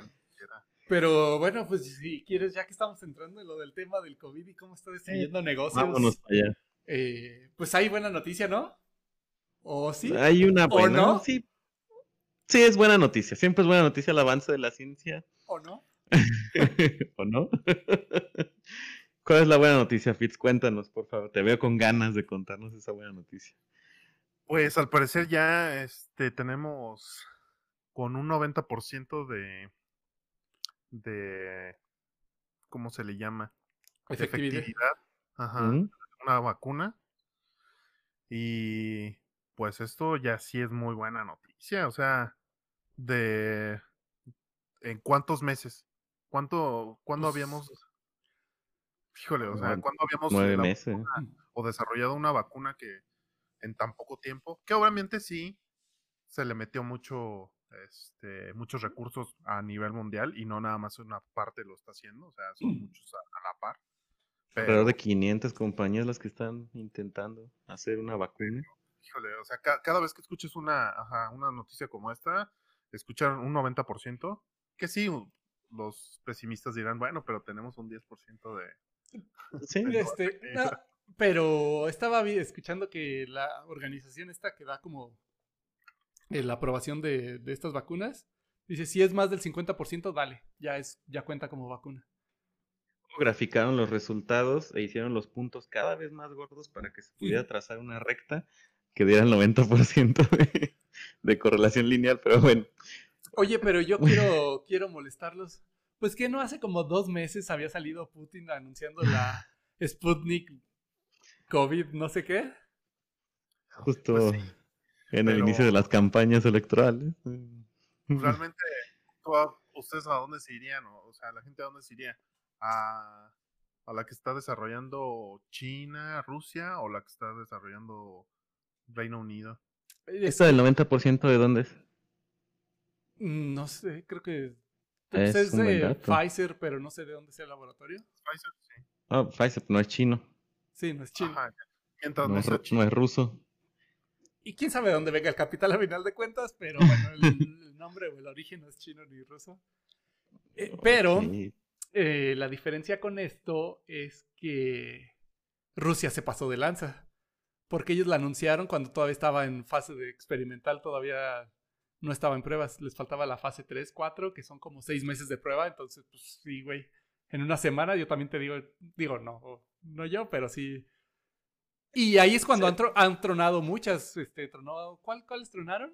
Pero bueno, pues si quieres, ya que estamos entrando en lo del tema del COVID y cómo está destruyendo negocios. Vámonos allá. Eh, pues hay buena noticia, ¿no? ¿O sí? Hay una buena. no? Sí, Sí, es buena noticia. Siempre es buena noticia el avance de la ciencia. ¿O no? <laughs> ¿O no? <laughs> ¿Cuál es la buena noticia, Fitz? Cuéntanos, por favor. Te veo con ganas de contarnos esa buena noticia. Pues al parecer ya este, tenemos con un 90% de, de, ¿cómo se le llama? Efectividad. Ajá, Una vacuna. Y pues esto ya sí es muy buena noticia. O sea, de en cuántos meses, cuánto, cuándo habíamos, híjole, o sea, cuándo habíamos nueve meses. o desarrollado una vacuna que en tan poco tiempo, que obviamente sí se le metió mucho, este, muchos recursos a nivel mundial y no nada más una parte lo está haciendo, o sea, son muchos a, la par. Alrededor de 500 compañías las que están intentando hacer una vacuna. Híjole, o sea, cada vez que escuches una, ajá, una noticia como esta, escuchar un 90%, que sí, los pesimistas dirán, bueno, pero tenemos un 10% de... Sí, este, pero estaba escuchando que la organización esta que da como eh, la aprobación de, de estas vacunas, dice, si es más del 50%, dale, ya, es, ya cuenta como vacuna graficaron los resultados e hicieron los puntos cada vez más gordos para que se pudiera trazar una recta que diera el 90% de, de correlación lineal, pero bueno. Oye, pero yo quiero, quiero molestarlos. Pues que no hace como dos meses había salido Putin anunciando la <laughs> Sputnik COVID, no sé qué. Justo pues en el inicio de las campañas electorales. <laughs> Realmente, ¿ustedes a dónde se irían? O sea, la gente a dónde se iría? ¿A, a la que está desarrollando China, Rusia o la que está desarrollando Reino Unido? ¿Esta del 90% de dónde es? Mm, no sé, creo que pues, es, de Pfizer, pero no sé de dónde sea el laboratorio. Pfizer, sí. Ah, Pfizer no es chino. Sí, no es chino. Ajá. Mientras No no, es, sea chino. no es ruso. Y quién sabe de dónde venga el capital a final de cuentas, pero bueno, el, <laughs> el nombre o el origen no es chino ni ruso. Eh, pero Sí. eh, la diferencia con esto es que Rusia se pasó de lanza. Porque ellos la anunciaron cuando todavía estaba en fase de experimental, todavía no estaba en pruebas. Les faltaba la fase 3, 4, que son como seis meses de prueba. Entonces, pues sí, güey. En una semana yo también te digo, digo, no, no yo, pero sí. Y ahí es cuando Sí. han, tro- han tronado muchas. Este, tronó, ¿cuál, ¿Cuáles tronaron?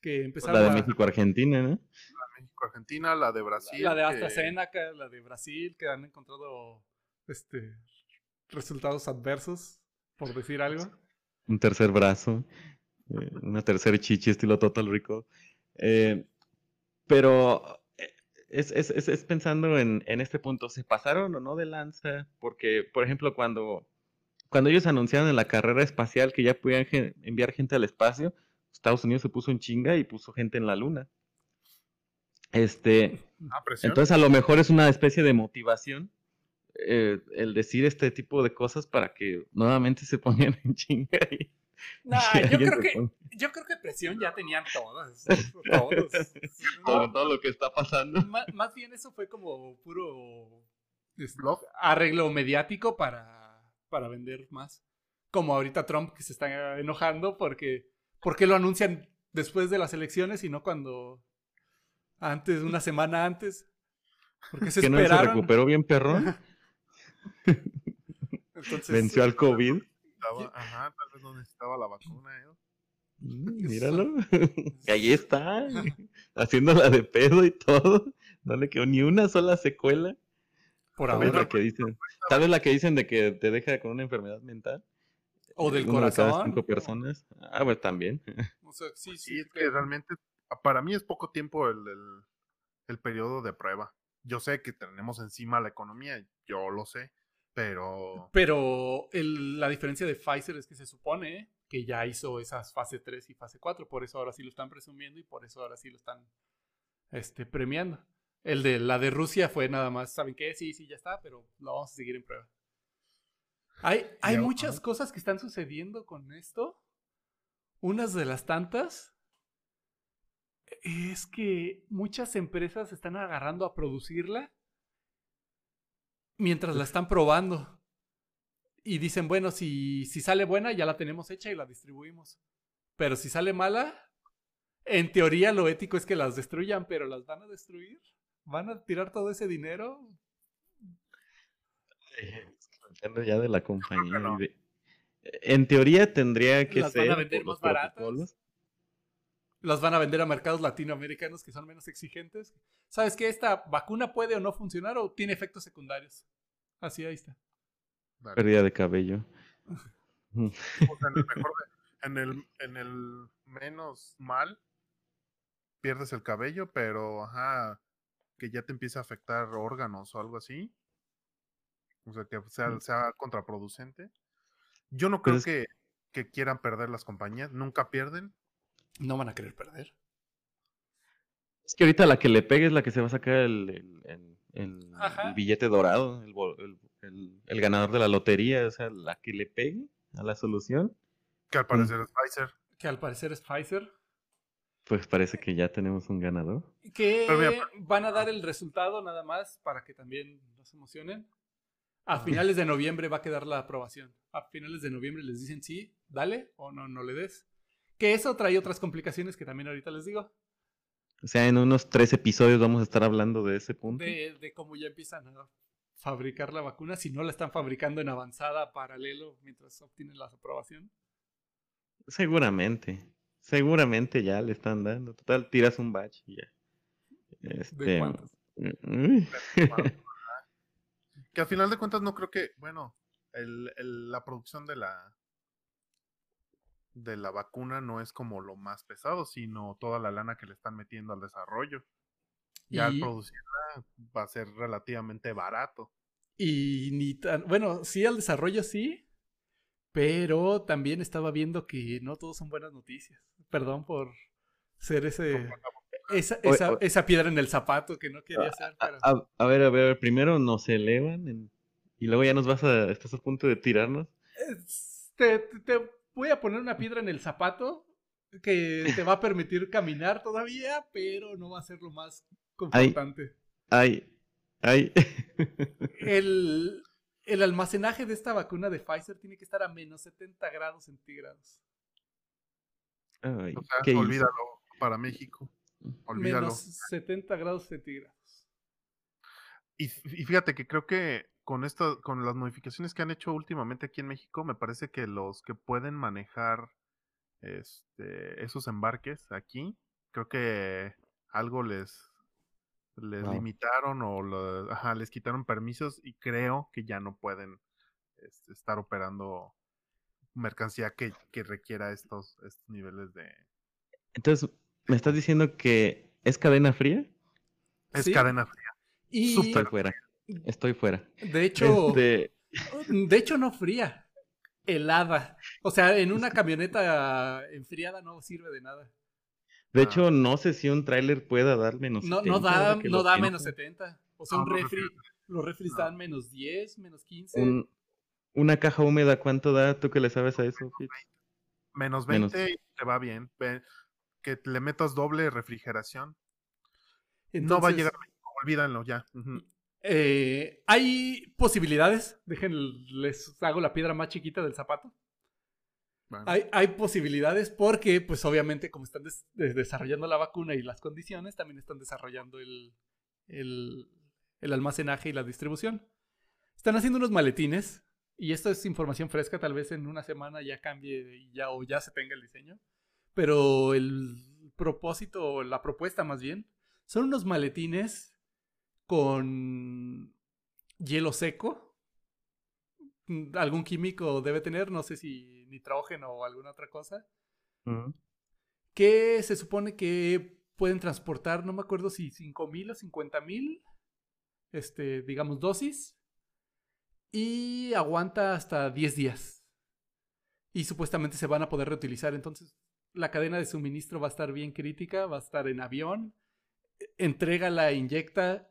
Que empezaron La de a- México-Argentina, ¿no? México, Argentina, la de Brasil. la de que- AstraZeneca, la de Brasil, que han encontrado este resultados adversos, por decir algo. Un tercer brazo. eh, una tercera chichi estilo Total Recall. Eh, pero eh, es, es- es- es pensando en, en este punto, ¿se pasaron o no de lanza? Porque, por ejemplo, cuando, cuando ellos anunciaron en la carrera espacial que ya podían gen- enviar gente al espacio, Estados Unidos se puso en chinga y puso gente en la luna. Este, Ah, entonces a lo mejor es una especie de motivación eh, el decir este tipo de cosas para que nuevamente se pongan en chinga y, Nah, y yo creo que yo creo que presión ya tenían todas, <laughs> todos. todo, todo lo que está pasando. Má- más bien eso fue como puro este, arreglo mediático para, para vender más. Como ahorita Trump que se está enojando porque ¿por qué lo anuncian después de las elecciones y no cuando antes, una semana antes? Porque se que no se recuperó bien perrón, <laughs> Entonces, venció al COVID. Estaba- ajá, tal vez no necesitaba la vacuna. ¿eh? Mm, Míralo. <laughs> Ahí está. Haciéndola de pedo y todo. No le quedó ni una sola secuela. Por ahora. la que dicen, tal vez la que dicen de que te deja con una enfermedad mental. O del Uno de cada corazón. cinco personas. Ah, pues también. <laughs> O sea, sí, Sí, sí. es que realmente para mí es poco tiempo el, el, el periodo de prueba. Yo sé que tenemos encima la economía, yo lo sé, pero Pero el- la diferencia de Pfizer es que se supone que ya hizo esas fase 3 y fase 4, por eso ahora sí lo están presumiendo y por eso ahora sí lo están este, premiando. El de la de Rusia fue nada más, ¿saben qué? Sí, sí, ya está, pero lo vamos a seguir en prueba. Hay, hay muchas cosas que están sucediendo con esto. Unas de las tantas es que muchas empresas están agarrando a producirla mientras la están probando. Y dicen, bueno, si, si sale buena, ya la tenemos hecha y la distribuimos. Pero si sale mala, en teoría lo ético es que las destruyan, pero las van a destruir. Van a tirar todo ese dinero. Depende ya de la compañía. no. y de- En teoría tendría que Las van a vender más baratas. Las van a vender a mercados latinoamericanos que son menos exigentes. ¿Sabes que esta vacuna puede o no funcionar o tiene efectos secundarios? Así, ahí está. dale. Pérdida de cabello. O sea, en el mejor de- en el, en el menos mal pierdes el cabello, pero ajá, que ya te empieza a afectar órganos o algo así. O sea, que sea, Mm. sea contraproducente. Yo no creo es- que, que quieran perder las compañías, nunca pierden. No van a querer perder. Es que ahorita la que le pegue es la que se va a sacar el, el- el- el- Ajá. el billete dorado, el, bo- el- el- el ganador de la lotería, o sea, la que le pegue a la solución, Que al parecer es Pfizer. Que al parecer es Pfizer. Pues parece que ya tenemos un ganador. Que van a dar el resultado nada más para que también nos emocionen. A finales de noviembre va a quedar la aprobación. A finales de noviembre les dicen sí, dale o no, no le des. Que eso trae otras complicaciones que también ahorita les digo. O sea, en unos tres episodios vamos a estar hablando de ese punto. De, de cómo ya empiezan a fabricar la vacuna. Si no la están fabricando en avanzada paralelo mientras obtienen la aprobación. Seguramente, seguramente ya le están dando. Total, tiras un batch y ya. ¿De Este, cuántos? uy, <laughs> Que al final de cuentas no creo que, bueno, el, el- la producción de la de la vacuna no es como lo más pesado, sino toda la lana que le están metiendo al desarrollo. Ya al producirla va a ser relativamente barato. Y ni tan. Bueno, sí, al desarrollo sí. Pero también estaba viendo que no todos son buenas noticias. Perdón por ser ese. Esa, esa, o- esa piedra en el zapato que no quería ser. a, Pero... a- a ver, a ver, primero nos elevan en, Y luego ya nos vas a, estás a punto de tirarnos. Te, te voy a poner una piedra en el zapato que te va a permitir caminar todavía, pero no va a ser lo más confortante. Ay, ay. <laughs> el, el almacenaje de esta vacuna de Pfizer tiene que estar a menos 70 grados centígrados. Ay, o sea, olvídalo para México. Olvídalo. Menos 70 grados centígrados. Y, y, fíjate que creo que con esto, con las modificaciones que han hecho últimamente aquí en México, me parece que los que pueden manejar este, esos embarques aquí, creo que algo les, les limitaron o ajá, les quitaron permisos y creo que ya no pueden este, estar operando mercancía que, que requiera estos, estos niveles de... Entonces, ¿me estás diciendo que es cadena fría? Es cadena fría. Y... Estoy fuera. Estoy fuera. De hecho, este de hecho no fría, helada. O sea, en una camioneta enfriada no sirve de nada. De hecho, ah. no sé si un tráiler pueda dar menos no, 70. No da, no da menos 70. O sea, un refri, los refris dan menos 10, menos 15. una caja húmeda, ¿cuánto da? ¿Tú que le sabes a eso? Menos 20 y te va bien. Que le metas doble refrigeración. no va a llegar a olvídalo ya. Eh, hay posibilidades. Dejen, les hago la piedra más chiquita del zapato. Hay, posibilidades porque, pues obviamente, como están desarrollando la vacuna y las condiciones, también están desarrollando el, el, almacenaje y la distribución. Están haciendo unos maletines, y esto es información fresca, tal vez en una semana ya cambie ya, o ya se tenga el diseño. Pero el propósito, la propuesta más bien, son unos maletines con hielo seco. Mm, algún químico debe tener, no sé si nitrógeno o alguna otra cosa. Que se supone que pueden transportar, no me acuerdo si 5.000 o 50.000, este, digamos, dosis. Y aguanta hasta 10 días. Y supuestamente se van a poder reutilizar. Entonces, la cadena de suministro va a estar bien crítica, va a estar en avión. Entrega la inyecta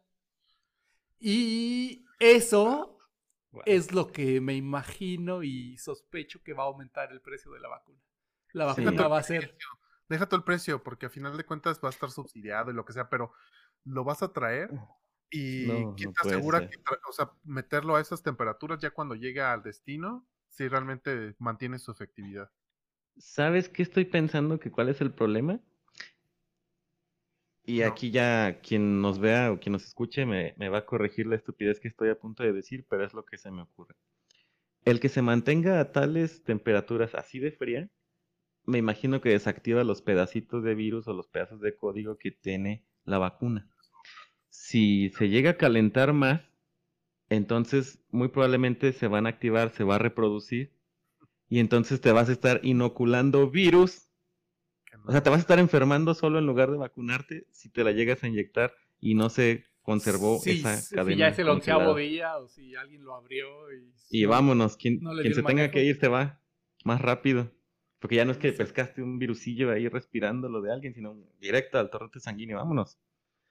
y eso es lo que me imagino y sospecho que va a aumentar el precio de la vacuna. La vacuna va a ser... Deja todo el precio, porque a final de cuentas va a estar subsidiado y lo que sea, pero lo vas a traer y ¿quién te asegura que, o sea, meterlo a esas temperaturas ya cuando llegue al destino, si realmente mantiene su efectividad? ¿Sabes qué estoy pensando que cuál es el problema? Y aquí ya quien nos vea o quien nos escuche me, va a corregir la estupidez que estoy a punto de decir, pero es lo que se me ocurre. El que se mantenga a tales temperaturas así de fría, me imagino que desactiva los pedacitos de virus o los pedazos de código que tiene la vacuna. Si se llega a calentar más, entonces muy probablemente se van a activar, se va a reproducir y entonces te vas a estar inoculando virus o sea, te vas a estar enfermando solo en lugar de vacunarte si te la llegas a inyectar y no se conservó esa cadena. Si ya es el onceavo día o si alguien lo abrió. Y, vámonos, quien, se tenga que ir se va más rápido. Porque ya no es que pescaste un virusillo ahí respirando lo de alguien, sino directo al torrente sanguíneo, vámonos.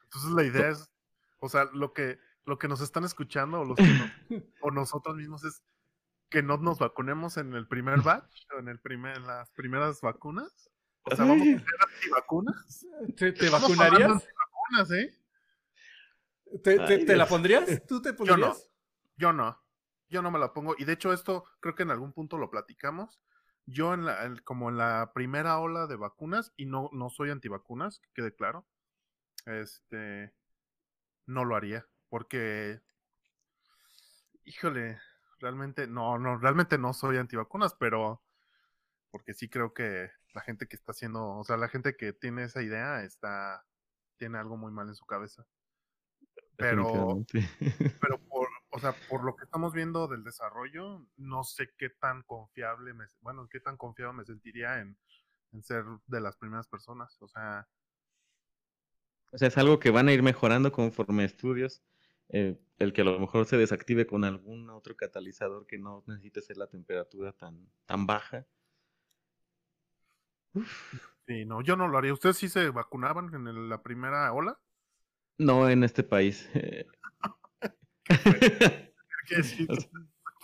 Entonces la idea es, o sea, lo que, lo que nos están escuchando o, los <laughs> o nosotros mismos es que no nos vacunemos en el primer batch o en, el primer, en las primeras vacunas o sea, vamos a hacer antivacunas. ¿Te, te vacunarías? Antivacunas, ¿eh? ¿Te, te, la pondrías? <laughs> ¿Tú te pondrías? Yo no. Yo no. Yo no me la pongo. Y de hecho, esto creo que en algún punto lo platicamos. Yo, en la, como en la primera ola de vacunas, y no, no soy antivacunas, que quede claro, este, no lo haría. Porque, híjole, realmente, no, no, realmente no soy antivacunas, pero porque sí creo que la gente que está haciendo, o sea, la gente que tiene esa idea está, tiene algo muy mal en su cabeza. Pero, <laughs> pero por, o sea, por lo que estamos viendo del desarrollo, no sé qué tan confiable, me, bueno, qué tan confiado me sentiría en, ser de las primeras personas, o sea. O sea, es algo que van a ir mejorando conforme estudios. Eh, el que a lo mejor se desactive con algún otro catalizador que no necesite ser la temperatura tan, tan baja Sí, no, yo no lo haría. ¿Ustedes sí se vacunaban en la primera ola? No, en este país. <laughs> <laughs>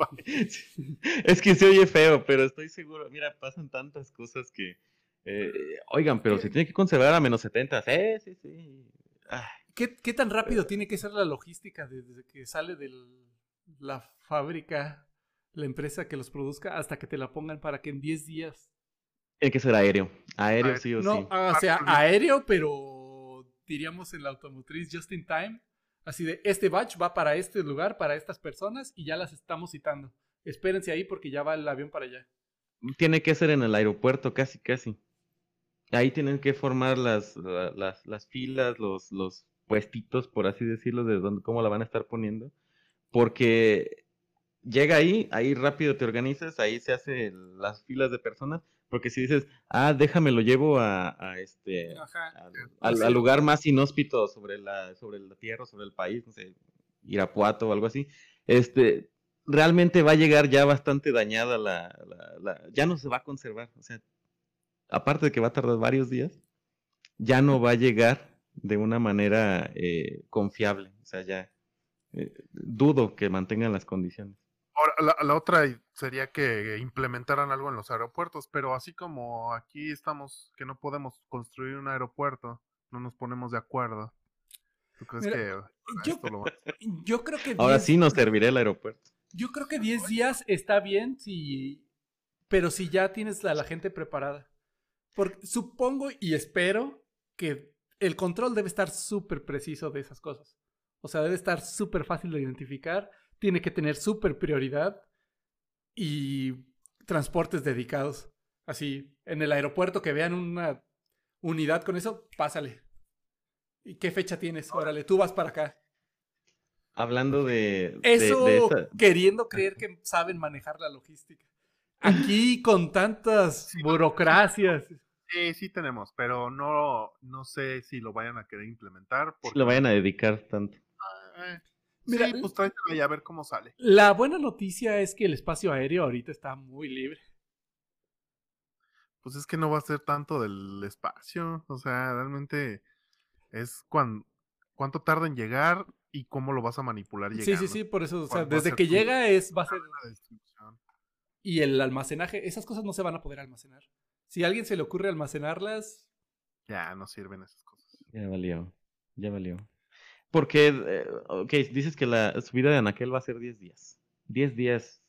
<laughs> es que se oye feo, pero estoy seguro. Mira, pasan tantas cosas que. Eh, oigan, pero se tiene que conservar a menos 70. Sí, sí, sí. ¿Qué, ¿Qué, tan rápido tiene que ser la logística desde que sale de la fábrica, la empresa que los produzca, hasta que te la pongan para que en 10 días. Tiene que ser aéreo. Aéreo, sí o no, sí. O sea, aéreo, pero diríamos en la automotriz just in time. Así de, este batch va para este lugar, para estas personas, y ya las estamos citando. Espérense ahí porque ya va el avión para allá. Tiene que ser en el aeropuerto, casi, casi. Ahí tienen que formar las, las, las filas, los, los puestitos, por así decirlo, de dónde, cómo la van a estar poniendo. Porque llega ahí, ahí rápido te organizas, ahí se hacen las filas de personas, porque si dices, ah, déjame lo llevo a, este, al, lugar más inhóspito sobre la, sobre la tierra, sobre el país, no sé, Irapuato o algo así, este, realmente va a llegar ya bastante dañada la, la, ya no se va a conservar, o sea, aparte de que va a tardar varios días, ya no va a llegar de una manera eh, confiable, o sea, ya eh, dudo que mantengan las condiciones. Ahora, la, otra sería que implementaran algo en los aeropuertos, pero así como aquí estamos, que no podemos construir un aeropuerto, no nos ponemos de acuerdo. ¿Tú crees que yo, <laughs> yo creo que ahora sí nos servirá el aeropuerto? Yo creo que 10 días está bien, si, pero si ya tienes a la gente preparada. Porque supongo y espero que el control debe estar súper preciso de esas cosas. O sea, debe estar súper fácil de identificar, tiene que tener súper prioridad y transportes dedicados. Así, en el aeropuerto que vean una unidad con eso, pásale. ¿Y qué fecha tienes? Órale, tú vas para acá. Hablando de... Eso queriendo creer que saben manejar la logística. Aquí con tantas burocracias. Sí, sí tenemos, pero no, no sé si lo vayan a querer implementar. Si lo vayan a dedicar tanto. Eh, Mira, sí, pues tráetelo y a ver cómo sale. La buena noticia es que el espacio aéreo ahorita está muy libre. Pues es que no va a ser tanto del espacio. O sea, realmente es cuando, cuánto tarda en llegar y cómo lo vas a manipular llegando. Sí, sí, sí, por eso, o sea, desde que llega es va a ser y el almacenaje, esas cosas no se van a poder almacenar. Si a alguien se le ocurre almacenarlas, ya no sirven esas cosas. Ya valió. Ya valió. Porque, eh, ok, dices que la subida de Anaquel va a ser 10 días. 10 días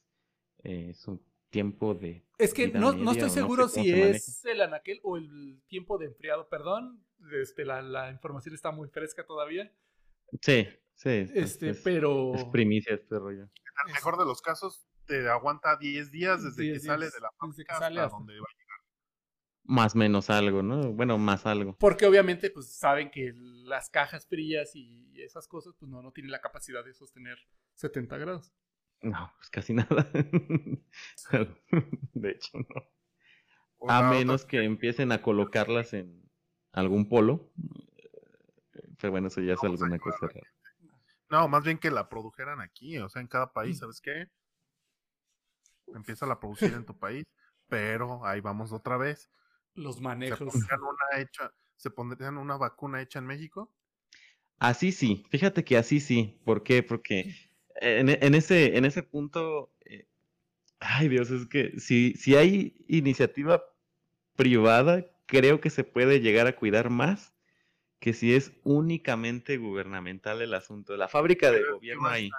eh, es un tiempo de. Es que no, no, estoy seguro si es el Anaquel o el tiempo de enfriado. Perdón, este, la, la información está muy fresca todavía. Sí, sí. Este, pero. Es primicia este rollo. En el mejor de los casos, te aguanta 10 días desde que sale de la fábrica hasta, hasta donde va más menos algo, ¿no? Bueno, más algo. Porque obviamente, pues saben que las cajas frías y esas cosas, pues no, no tienen la capacidad de sostener 70 grados. No, pues casi <laughs> nada. de hecho, no. A menos que empiecen a colocarlas en algún polo. Pero bueno, eso ya es alguna cosa rara. No, más bien que la produjeran aquí, o sea, en cada país, mm. ¿sabes qué? Empieza a producir en tu país, pero ahí vamos otra vez los manejos. ¿Se pondrían una, hecha, ¿Se pondrían una vacuna hecha en México? Así sí, fíjate que así sí. ¿Por qué? Porque en, en ese, en ese punto, eh, ay Dios, es que si, si hay iniciativa privada, creo que se puede llegar a cuidar más que si es únicamente gubernamental el asunto. La fábrica de gobierno ahí.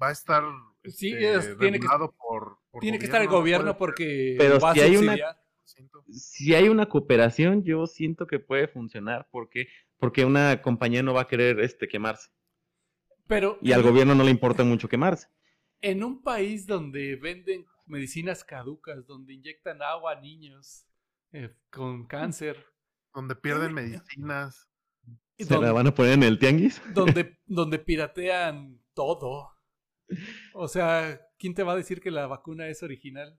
Va a estar sí, este, tiene que, por, tiene que estar el gobierno porque pero si hay una si hay una cooperación, yo siento que puede funcionar. ¿Por Porque una compañía no va a querer este, quemarse. Pero, y al gobierno no le importa mucho quemarse. En un país donde venden medicinas caducas, donde inyectan agua a niños eh, con cáncer. Donde pierden medicinas. ¿Se la van a poner en el tianguis? Donde, <laughs> donde piratean todo. O sea, ¿quién te va a decir que la vacuna es original?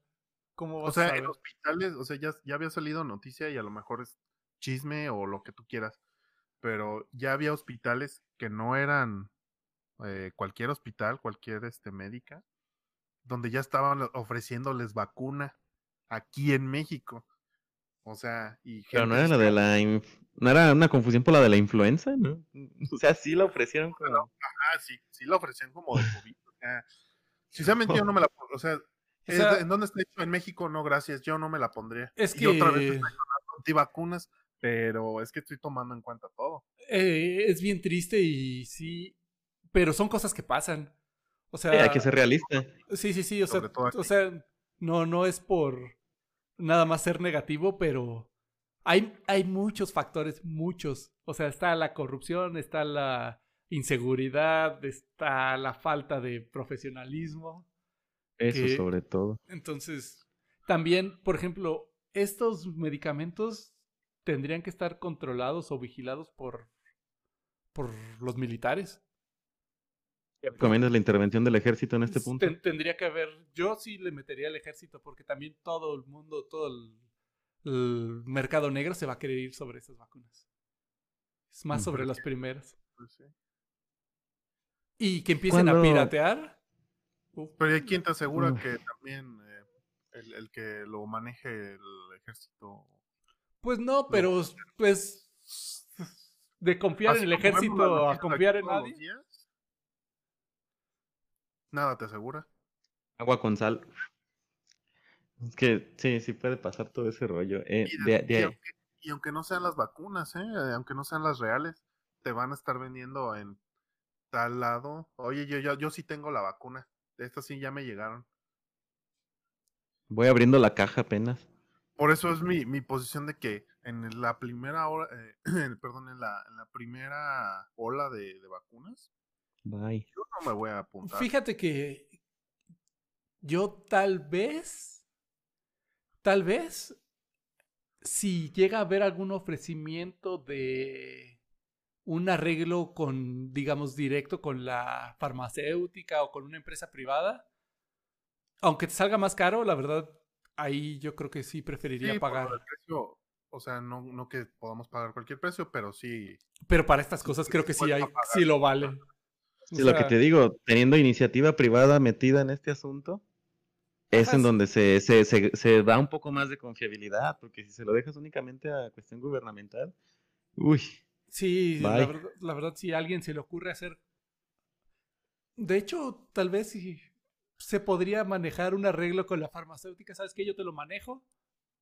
O sea, en hospitales, o sea, ya, ya había salido noticia y a lo mejor es chisme o lo que tú quieras, pero ya había hospitales que no eran eh, cualquier hospital, cualquier este médica, donde ya estaban ofreciéndoles vacuna aquí en México. O sea, y Pero no era la de la no era una confusión por la de la influenza, ¿no? <laughs> O sea, sí la ofrecieron como ajá, sí, sí la ofrecían como de COVID, o sea, Sinceramente yo <laughs> no me la pongo, o sea, ¿en dónde está hecho? En México, no, gracias, yo no me la pondría. Es que... Y otra vez estoy antivacunas, pero es que estoy tomando en cuenta todo. Eh, es bien triste y sí, pero son cosas que pasan. O sea, hay que ser realista. Sí, sí, sí, o sea, o sea, no, no es por nada más ser negativo, pero hay, hay muchos factores, muchos. O sea, está la corrupción, está la inseguridad, está la falta de profesionalismo. Eso sobre todo. Entonces, también, por ejemplo, estos medicamentos tendrían que estar controlados o vigilados por, por los militares. ¿Recomiendas la intervención del ejército en este punto? tendría que haber, yo sí le metería al ejército porque también todo el mundo, todo el, mercado negro se va a querer ir sobre esas vacunas. Es más sobre las primeras. Pues y que empiecen a piratear. Pero ¿y quién te asegura que también eh, el, que lo maneje el ejército? Pues no, pero pues de confiar en el ejército a confiar en nadie. Nada te asegura. Agua con sal. Es que sí, sí puede pasar todo ese rollo. Eh, y, aunque, no sean las vacunas, ¿eh? aunque no sean las reales, te van a estar vendiendo en tal lado. Oye, yo, yo, yo sí tengo la vacuna. Estas sí ya me llegaron. Voy abriendo la caja apenas. Por eso es mi, mi posición de que en la primera hora, eh, <clears throat> perdón, en la, en la primera ola de, de vacunas, Bye. Yo no me voy a apuntar. Fíjate que yo tal vez, tal vez, si llega a haber algún ofrecimiento de un arreglo con, digamos, directo con la farmacéutica o con una empresa privada, aunque te salga más caro, la verdad, ahí yo creo que sí preferiría pagar. o sea, no, no que podamos pagar cualquier precio, pero sí. Pero para estas cosas creo que sí hay, sí lo vale. Sí, lo que te digo, teniendo iniciativa privada metida en este asunto, es en donde se, se, se, da un poco más de confiabilidad, porque si se lo dejas únicamente a cuestión gubernamental, uy. Sí, la verdad, la verdad, si a alguien se le ocurre hacer... De hecho, tal vez si se podría manejar un arreglo con la farmacéutica, ¿sabes qué? Yo te lo manejo,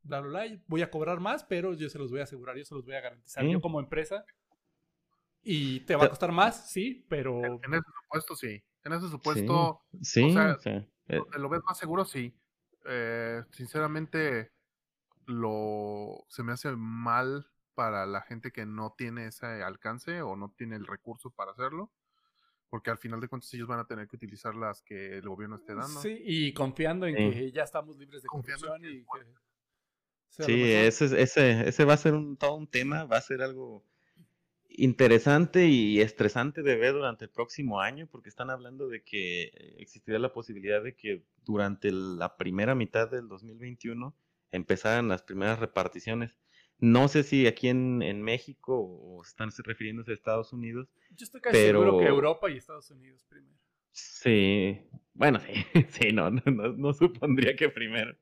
bla, bla, bla, voy a cobrar más, pero yo se los voy a asegurar, yo se los voy a garantizar. Yo como empresa y te va a costar más, sí, pero. En, ese supuesto, sí. En ese supuesto. Sí, o sea, eh. lo ves más seguro, sí. Eh, sinceramente, lo se me hace mal para la gente que no tiene ese alcance o no tiene el recurso para hacerlo. Porque al final de cuentas ellos van a tener que utilizar las que el gobierno esté dando. Sí, y confiando en que ya estamos libres de corrupción y que... Sí, ese, ese, ese va a ser un, todo un tema, va a ser algo interesante y estresante de ver durante el próximo año, porque están hablando de que existiría la posibilidad de que durante la primera mitad del 2021 empezaran las primeras reparticiones. No sé si aquí en, en México o están refiriéndose a Estados Unidos. Yo estoy casi seguro que Europa y Estados Unidos primero. Sí, bueno, sí, <laughs> sí, no, no, no, supondría que primero.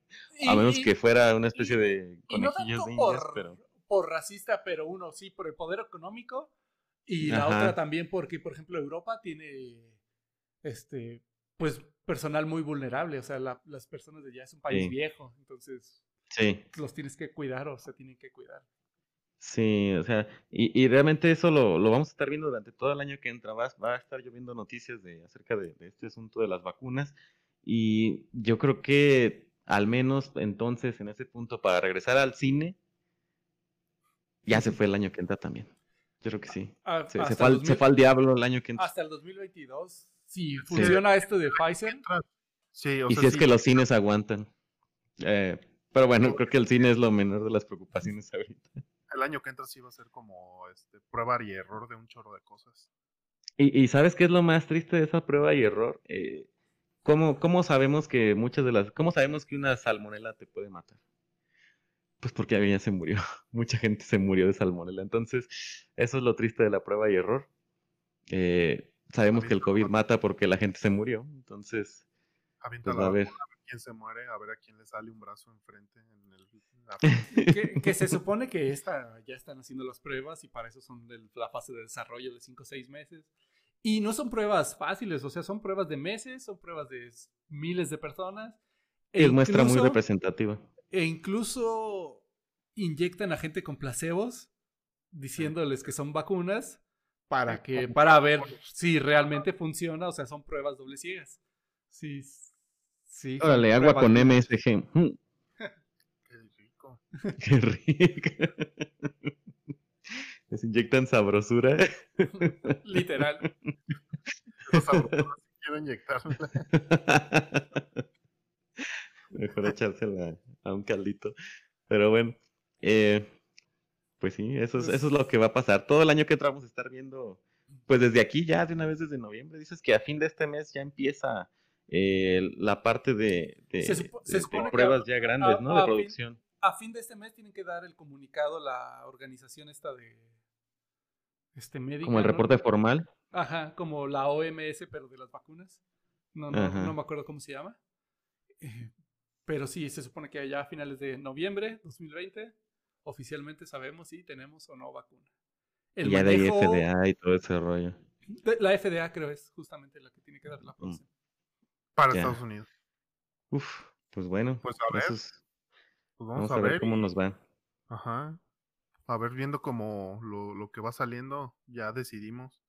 a menos que fuera una especie de conejillos de indias, pero por racista, pero uno sí por el poder económico y la otra también porque, por ejemplo, Europa tiene, este, pues, personal muy vulnerable, o sea, las personas de allá es un país viejo, entonces sí. los tienes que cuidar o se tienen que cuidar. Sí, o sea, y, y realmente eso lo, lo, vamos a estar viendo durante todo el año que entra. Va, va a estar lloviendo noticias de, acerca de, de, este asunto de las vacunas. Y yo creo que al menos entonces en ese punto, para regresar al cine, ya se fue el año que entra también. Yo creo que sí. Ah, se, fue al, diablo el año que entra. Hasta el 2022. Si funciona esto de Pfizer. Sí, o y si es que los cines aguantan. Eh, pero bueno, creo que el cine es lo menor de las preocupaciones ahorita. El año que entra sí va a ser como este, prueba y error de un chorro de cosas. Y, y ¿sabes qué es lo más triste de esa prueba y error? Eh, ¿cómo, ¿Cómo sabemos que muchas de las... ¿Cómo sabemos que una salmonela te puede matar? Pues porque alguien ya se murió. <laughs> Mucha gente se murió de salmonela. Entonces, eso es lo triste de la prueba y error. Eh, sabemos que el COVID mata porque la gente se murió. Entonces, pues, a ver. Quién se muere, a ver a quién le sale un brazo enfrente. En el, <laughs> que, se <laughs> supone que esta, ya están haciendo las pruebas y para eso son de la fase de desarrollo de 5 o 6 meses. Y no son pruebas fáciles, o sea, son pruebas de meses, son pruebas de miles de personas. E es muestra muy representativa. E incluso inyectan a gente con placebos diciéndoles que son vacunas para que para ver si realmente funciona, o sea, son pruebas doble ciegas. Sí, sí. Órale, agua con MSG. Mm. Qué rico. <laughs> Qué rico. <laughs> Les inyectan sabrosura. <laughs> Literal. quiero inyectarla. Mejor echársela a un caldito. Pero bueno, eh, pues sí, eso es, eso es lo que va a pasar. Todo el año que entra vamos a estar viendo, pues desde aquí ya, de una vez desde noviembre. Dices que a fin de este mes ya empieza eh, la parte de, pruebas ya grandes, ¿no? De producción. a fin de este mes tienen que dar el comunicado la organización esta de este médico. Como el reporte formal. Ajá, como la OMS, pero de las vacunas. No, no, no me acuerdo cómo se llama. Eh, pero sí, se supone que ya a finales de noviembre 2020 oficialmente sabemos si tenemos o no vacuna. El ya de FDA y todo ese rollo. La FDA creo es justamente la que tiene que dar la mm. Para Estados Unidos. Uf, pues bueno. Pues a ver. pues vamos, a, ver, cómo nos va. Ajá. A ver, viendo como lo, lo que va saliendo, ya decidimos.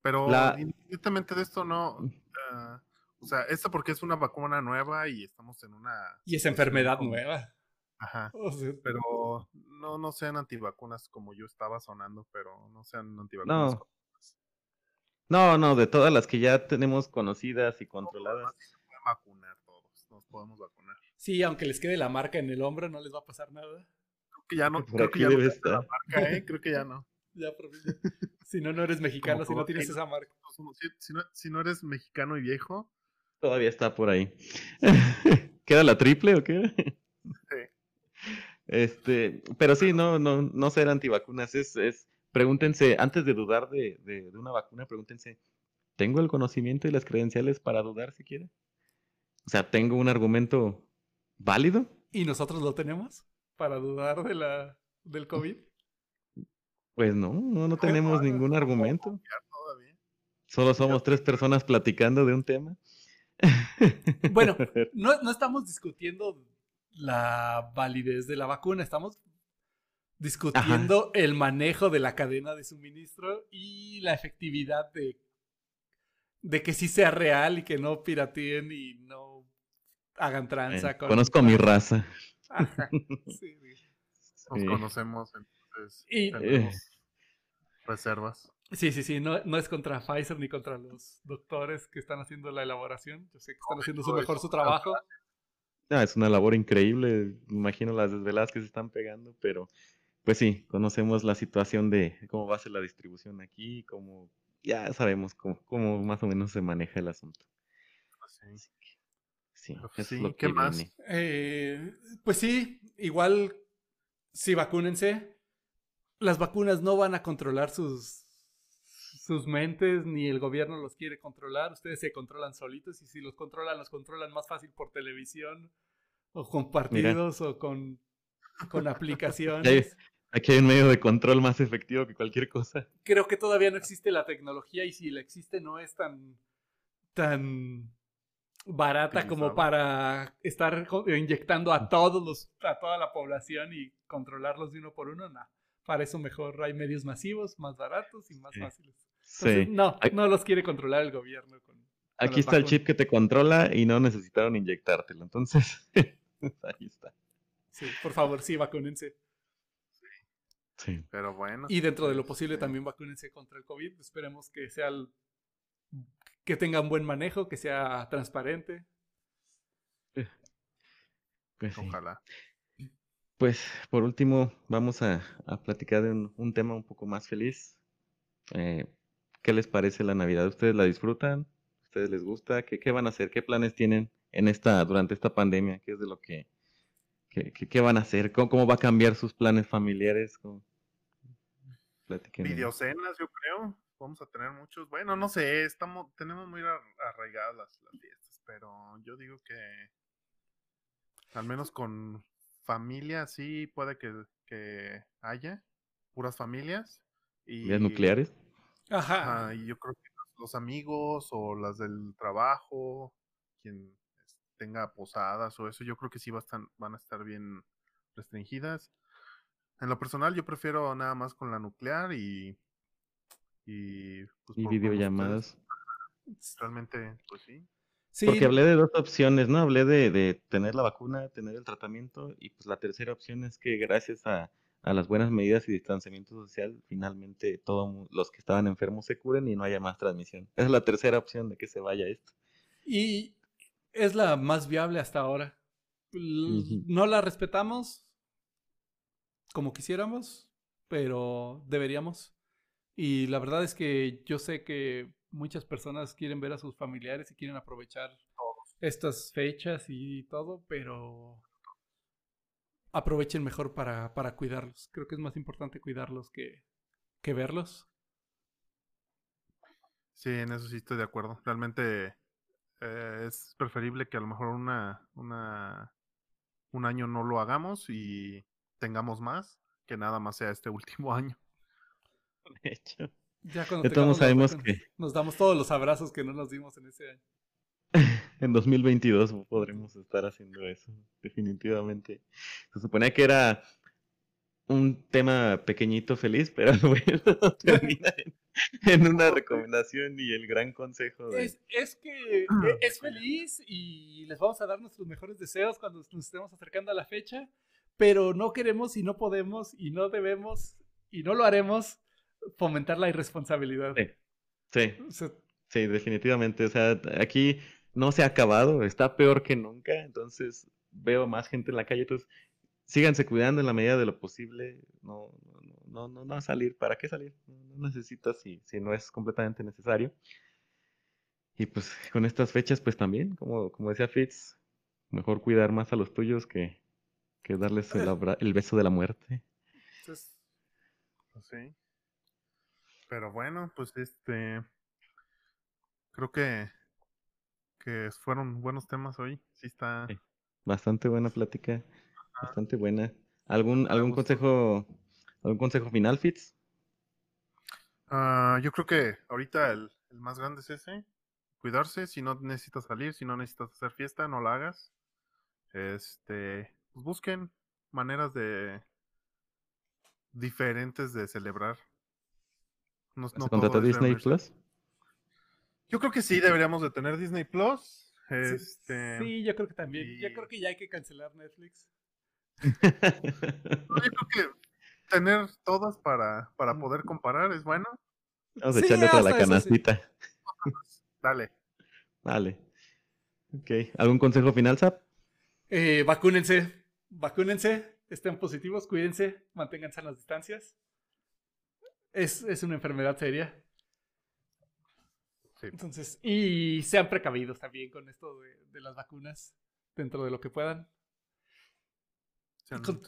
Pero independientemente de esto, no. Uh, o sea, esto porque es una vacuna nueva y estamos en una. Y es enfermedad nueva. Ajá. <laughs> pero no, no sean antivacunas como yo estaba sonando, pero no sean antivacunas. No. No, no, de todas las que ya tenemos conocidas y controladas. se pueden vacunar todos, nos podemos vacunar. Sí, aunque les quede la marca en el hombro, no les va a pasar nada. Creo que ya no, creo que ya no estar. la marca, ¿eh? Creo que ya no. <laughs> ya, si no, no eres mexicano, si no tienes esa marca. Si, no, si no eres mexicano y viejo. Todavía está por ahí. <laughs> ¿Queda la triple o qué? Sí. Este, pero sí, no, no, no ser antivacunas. Es, es, pregúntense, antes de dudar de, de, una vacuna, pregúntense, ¿tengo el conocimiento y las credenciales para dudar si quiere? O sea, ¿tengo un argumento válido? ¿Y nosotros lo tenemos para dudar de la, del COVID? Pues no, no, no <laughs> tenemos ningún argumento. Solo somos tres personas platicando de un tema. Bueno, <laughs> no, no estamos discutiendo la validez de la vacuna, estamos discutiendo el manejo de la cadena de suministro y la efectividad de, de que sí sea real y que no pirateen y no hagan tranza. conozco mi raza. <laughs> Nos conocemos, entonces y, tenemos eh. reservas. Sí, sí, sí, no, no, es contra Pfizer ni contra los doctores que están haciendo la elaboración. Yo sé que están haciendo su mejor su trabajo. Ah, es una labor increíble, imagino las desveladas que se están pegando, pero pues sí, conocemos la situación de cómo va a ser la distribución aquí, cómo ya sabemos cómo, cómo más o menos se maneja el asunto. Sí, sí, es lo que ¿qué más? Eh, pues sí, igual, sí, vacúnense. Las vacunas no van a controlar sus, sus mentes, ni el gobierno los quiere controlar, ustedes se controlan solitos y si los controlan, los controlan más fácil por televisión o con partidos o con, con aplicaciones. Aquí hay un medio de control más efectivo que cualquier cosa. Creo que todavía no existe la tecnología y si la existe no es tan, tan barata como para estar inyectando a todos los, a toda la población y controlarlos de uno por uno, no. Para eso mejor hay medios masivos, más baratos y más fáciles. Sí. No, no los quiere controlar el gobierno. Aquí está el chip que te controla y no necesitaron inyectártelo. Entonces, <laughs> ahí está. Sí, por favor, sí, vacúnense. Sí. Pero bueno. Y dentro de lo posible también vacúnense contra el COVID. Esperemos que sea que tengan buen manejo, que sea transparente. Pues Ojalá. Pues por último, vamos a, platicar de un, tema un poco más feliz. Eh, ¿Qué les parece la Navidad? ¿Ustedes la disfrutan? ¿Ustedes les gusta? ¿Qué, qué van a hacer? ¿Qué planes tienen en esta, durante esta pandemia? ¿Qué es de lo que, qué, van a hacer? ¿Cómo, va a cambiar sus planes familiares? Videocenas, yo creo. Vamos a tener muchos. Bueno, no sé, estamos, tenemos muy arraigadas las, fiestas, pero yo digo que al menos con familia sí puede que, que haya puras familias. Y, nucleares? Ajá. y yo creo que los los amigos o las del trabajo, quien tenga posadas o eso, yo creo que sí va a estar, van a estar bien restringidas. En lo personal, yo prefiero nada más con la nuclear y. Y, pues, y videollamadas. Realmente, pues sí. sí. Porque hablé de dos opciones, ¿no? Hablé de, de, tener la vacuna, tener el tratamiento, y pues la tercera opción es que gracias a, a las buenas medidas y distanciamiento social, finalmente todos los que estaban enfermos se curen y no haya más transmisión. Esa es la tercera opción de que se vaya esto. Y es la más viable hasta ahora. No la respetamos, como quisiéramos, pero deberíamos. Y la verdad es que yo sé que muchas personas quieren ver a sus familiares y quieren aprovechar estas fechas y todo, pero aprovechen mejor para, para cuidarlos. Creo que es más importante cuidarlos que, que verlos. Sí, en eso sí estoy de acuerdo. Realmente eh, es preferible que a lo mejor una, una, un año no lo hagamos y tengamos más, que nada más sea este <laughs> último año. De hecho. Ya cuando todos sabemos que... Nos damos todos los abrazos que no nos dimos en ese año. <laughs> en 2022 podremos estar haciendo eso, definitivamente. Se suponía que era un tema pequeñito feliz, pero <laughs> bueno, termina en, una recomendación y el gran consejo. Es, es, que e, es feliz y les vamos a dar nuestros mejores deseos cuando nos estemos acercando a la fecha, pero no queremos y no podemos y no debemos y no lo haremos fomentar la irresponsabilidad. Sí, sí, definitivamente. O sea, aquí no se ha acabado, está peor que nunca, entonces veo más gente en la calle, entonces síganse cuidando en la medida de lo posible, no, no, no, no, salir, ¿para qué salir? No necesitas si, si no es completamente necesario. Y pues con estas fechas, pues también, como, como decía Fitz, mejor cuidar más a los tuyos que, que darles el, el beso de la muerte. Pues, sí. Pero bueno, pues este. Creo que, que fueron buenos temas hoy. Sí, está. Bastante buena plática. Bastante buena. ¿Algún, algún consejo algún consejo final, Fitz? Uh, yo creo que ahorita el, el, más grande es ese. Cuidarse, si no necesitas salir, si no necesitas hacer fiesta, no la hagas. Este, pues busquen maneras de diferentes de celebrar. No, no Disney Plus? Yo creo que sí, deberíamos de tener Disney Plus. Este... Sí, yo creo que también. Yo creo que ya hay que cancelar Netflix. Yo creo que tener todas para, para poder comparar es bueno. Vamos a echarle otra la canastita. Dale. Dale. Ok. ¿Algún consejo final, Zap? Eh, vacúnense. Vacúnense. Estén positivos, cuídense, manténganse en las distancias. Es, es una enfermedad seria. Sí. Entonces, y sean precavidos también con esto de, de las vacunas dentro de lo que puedan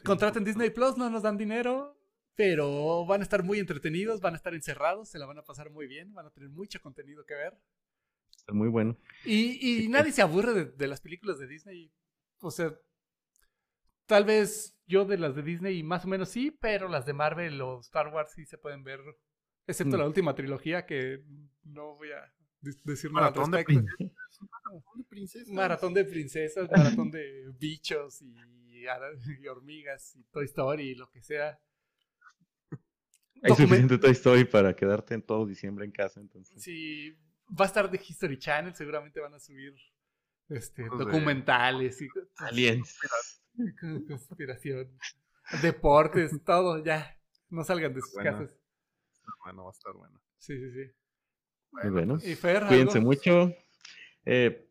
contraten Disney Plus, no nos dan dinero, pero van a estar muy entretenidos, van a estar encerrados, se la van a pasar muy bien, van a tener mucho contenido que ver. Está muy bueno. Y, nadie se aburre de, las películas de Disney. O sea, tal vez yo de las de Disney más o menos sí, pero las de Marvel o Star Wars sí se pueden ver, excepto la mm. última trilogía que no voy a decir nada <laughs> Maratón de princesas. Maratón de princesas, maratón de bichos y <laughs> y, hormigas y Toy Story y lo que sea. Hay suficiente Toy Story para quedarte en todo diciembre en casa, entonces. Sí, va a estar de History Channel, seguramente van a subir este, documentales y aliens, conspiración, deportes, <laughs> todo, ya, no salgan de sus casas. Bueno, va a estar bueno. Sí, sí, sí. Bueno, y cuídense mucho. Eh,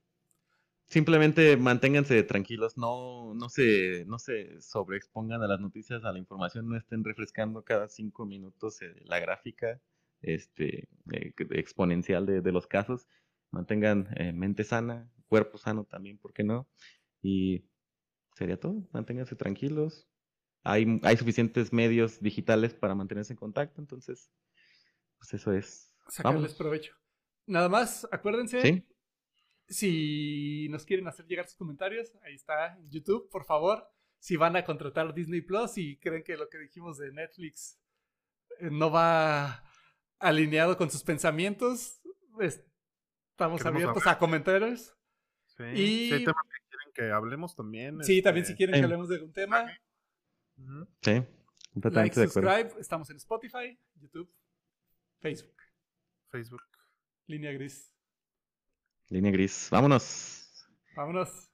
simplemente manténganse tranquilos, no, no, se, no se sobreexpongan a las noticias, a la información, no estén refrescando cada cinco minutos eh, la gráfica este, eh, exponencial de, los casos. Mantengan eh, mente sana, cuerpo sano también, ¿por qué no? Y sería todo, manténganse tranquilos. Hay, hay suficientes medios digitales para mantenerse en contacto, entonces, pues eso es. Sacarles provecho. Nada más, acuérdense, ¿Sí? Si nos quieren hacer llegar sus comentarios, ahí está en YouTube, por favor. Si van a contratar Disney Plus y creen que lo que dijimos de Netflix eh, no va alineado con sus pensamientos, estamos abiertos a comentarios. Sí. Y... Si hay temas que quieren que hablemos también. Sí, también si este, quieren que hablemos de algún tema. Sí, completamente de acuerdo. Subscribe, estamos en Spotify, YouTube, Facebook. Facebook. Línea gris. Línea gris. Vámonos. Vámonos.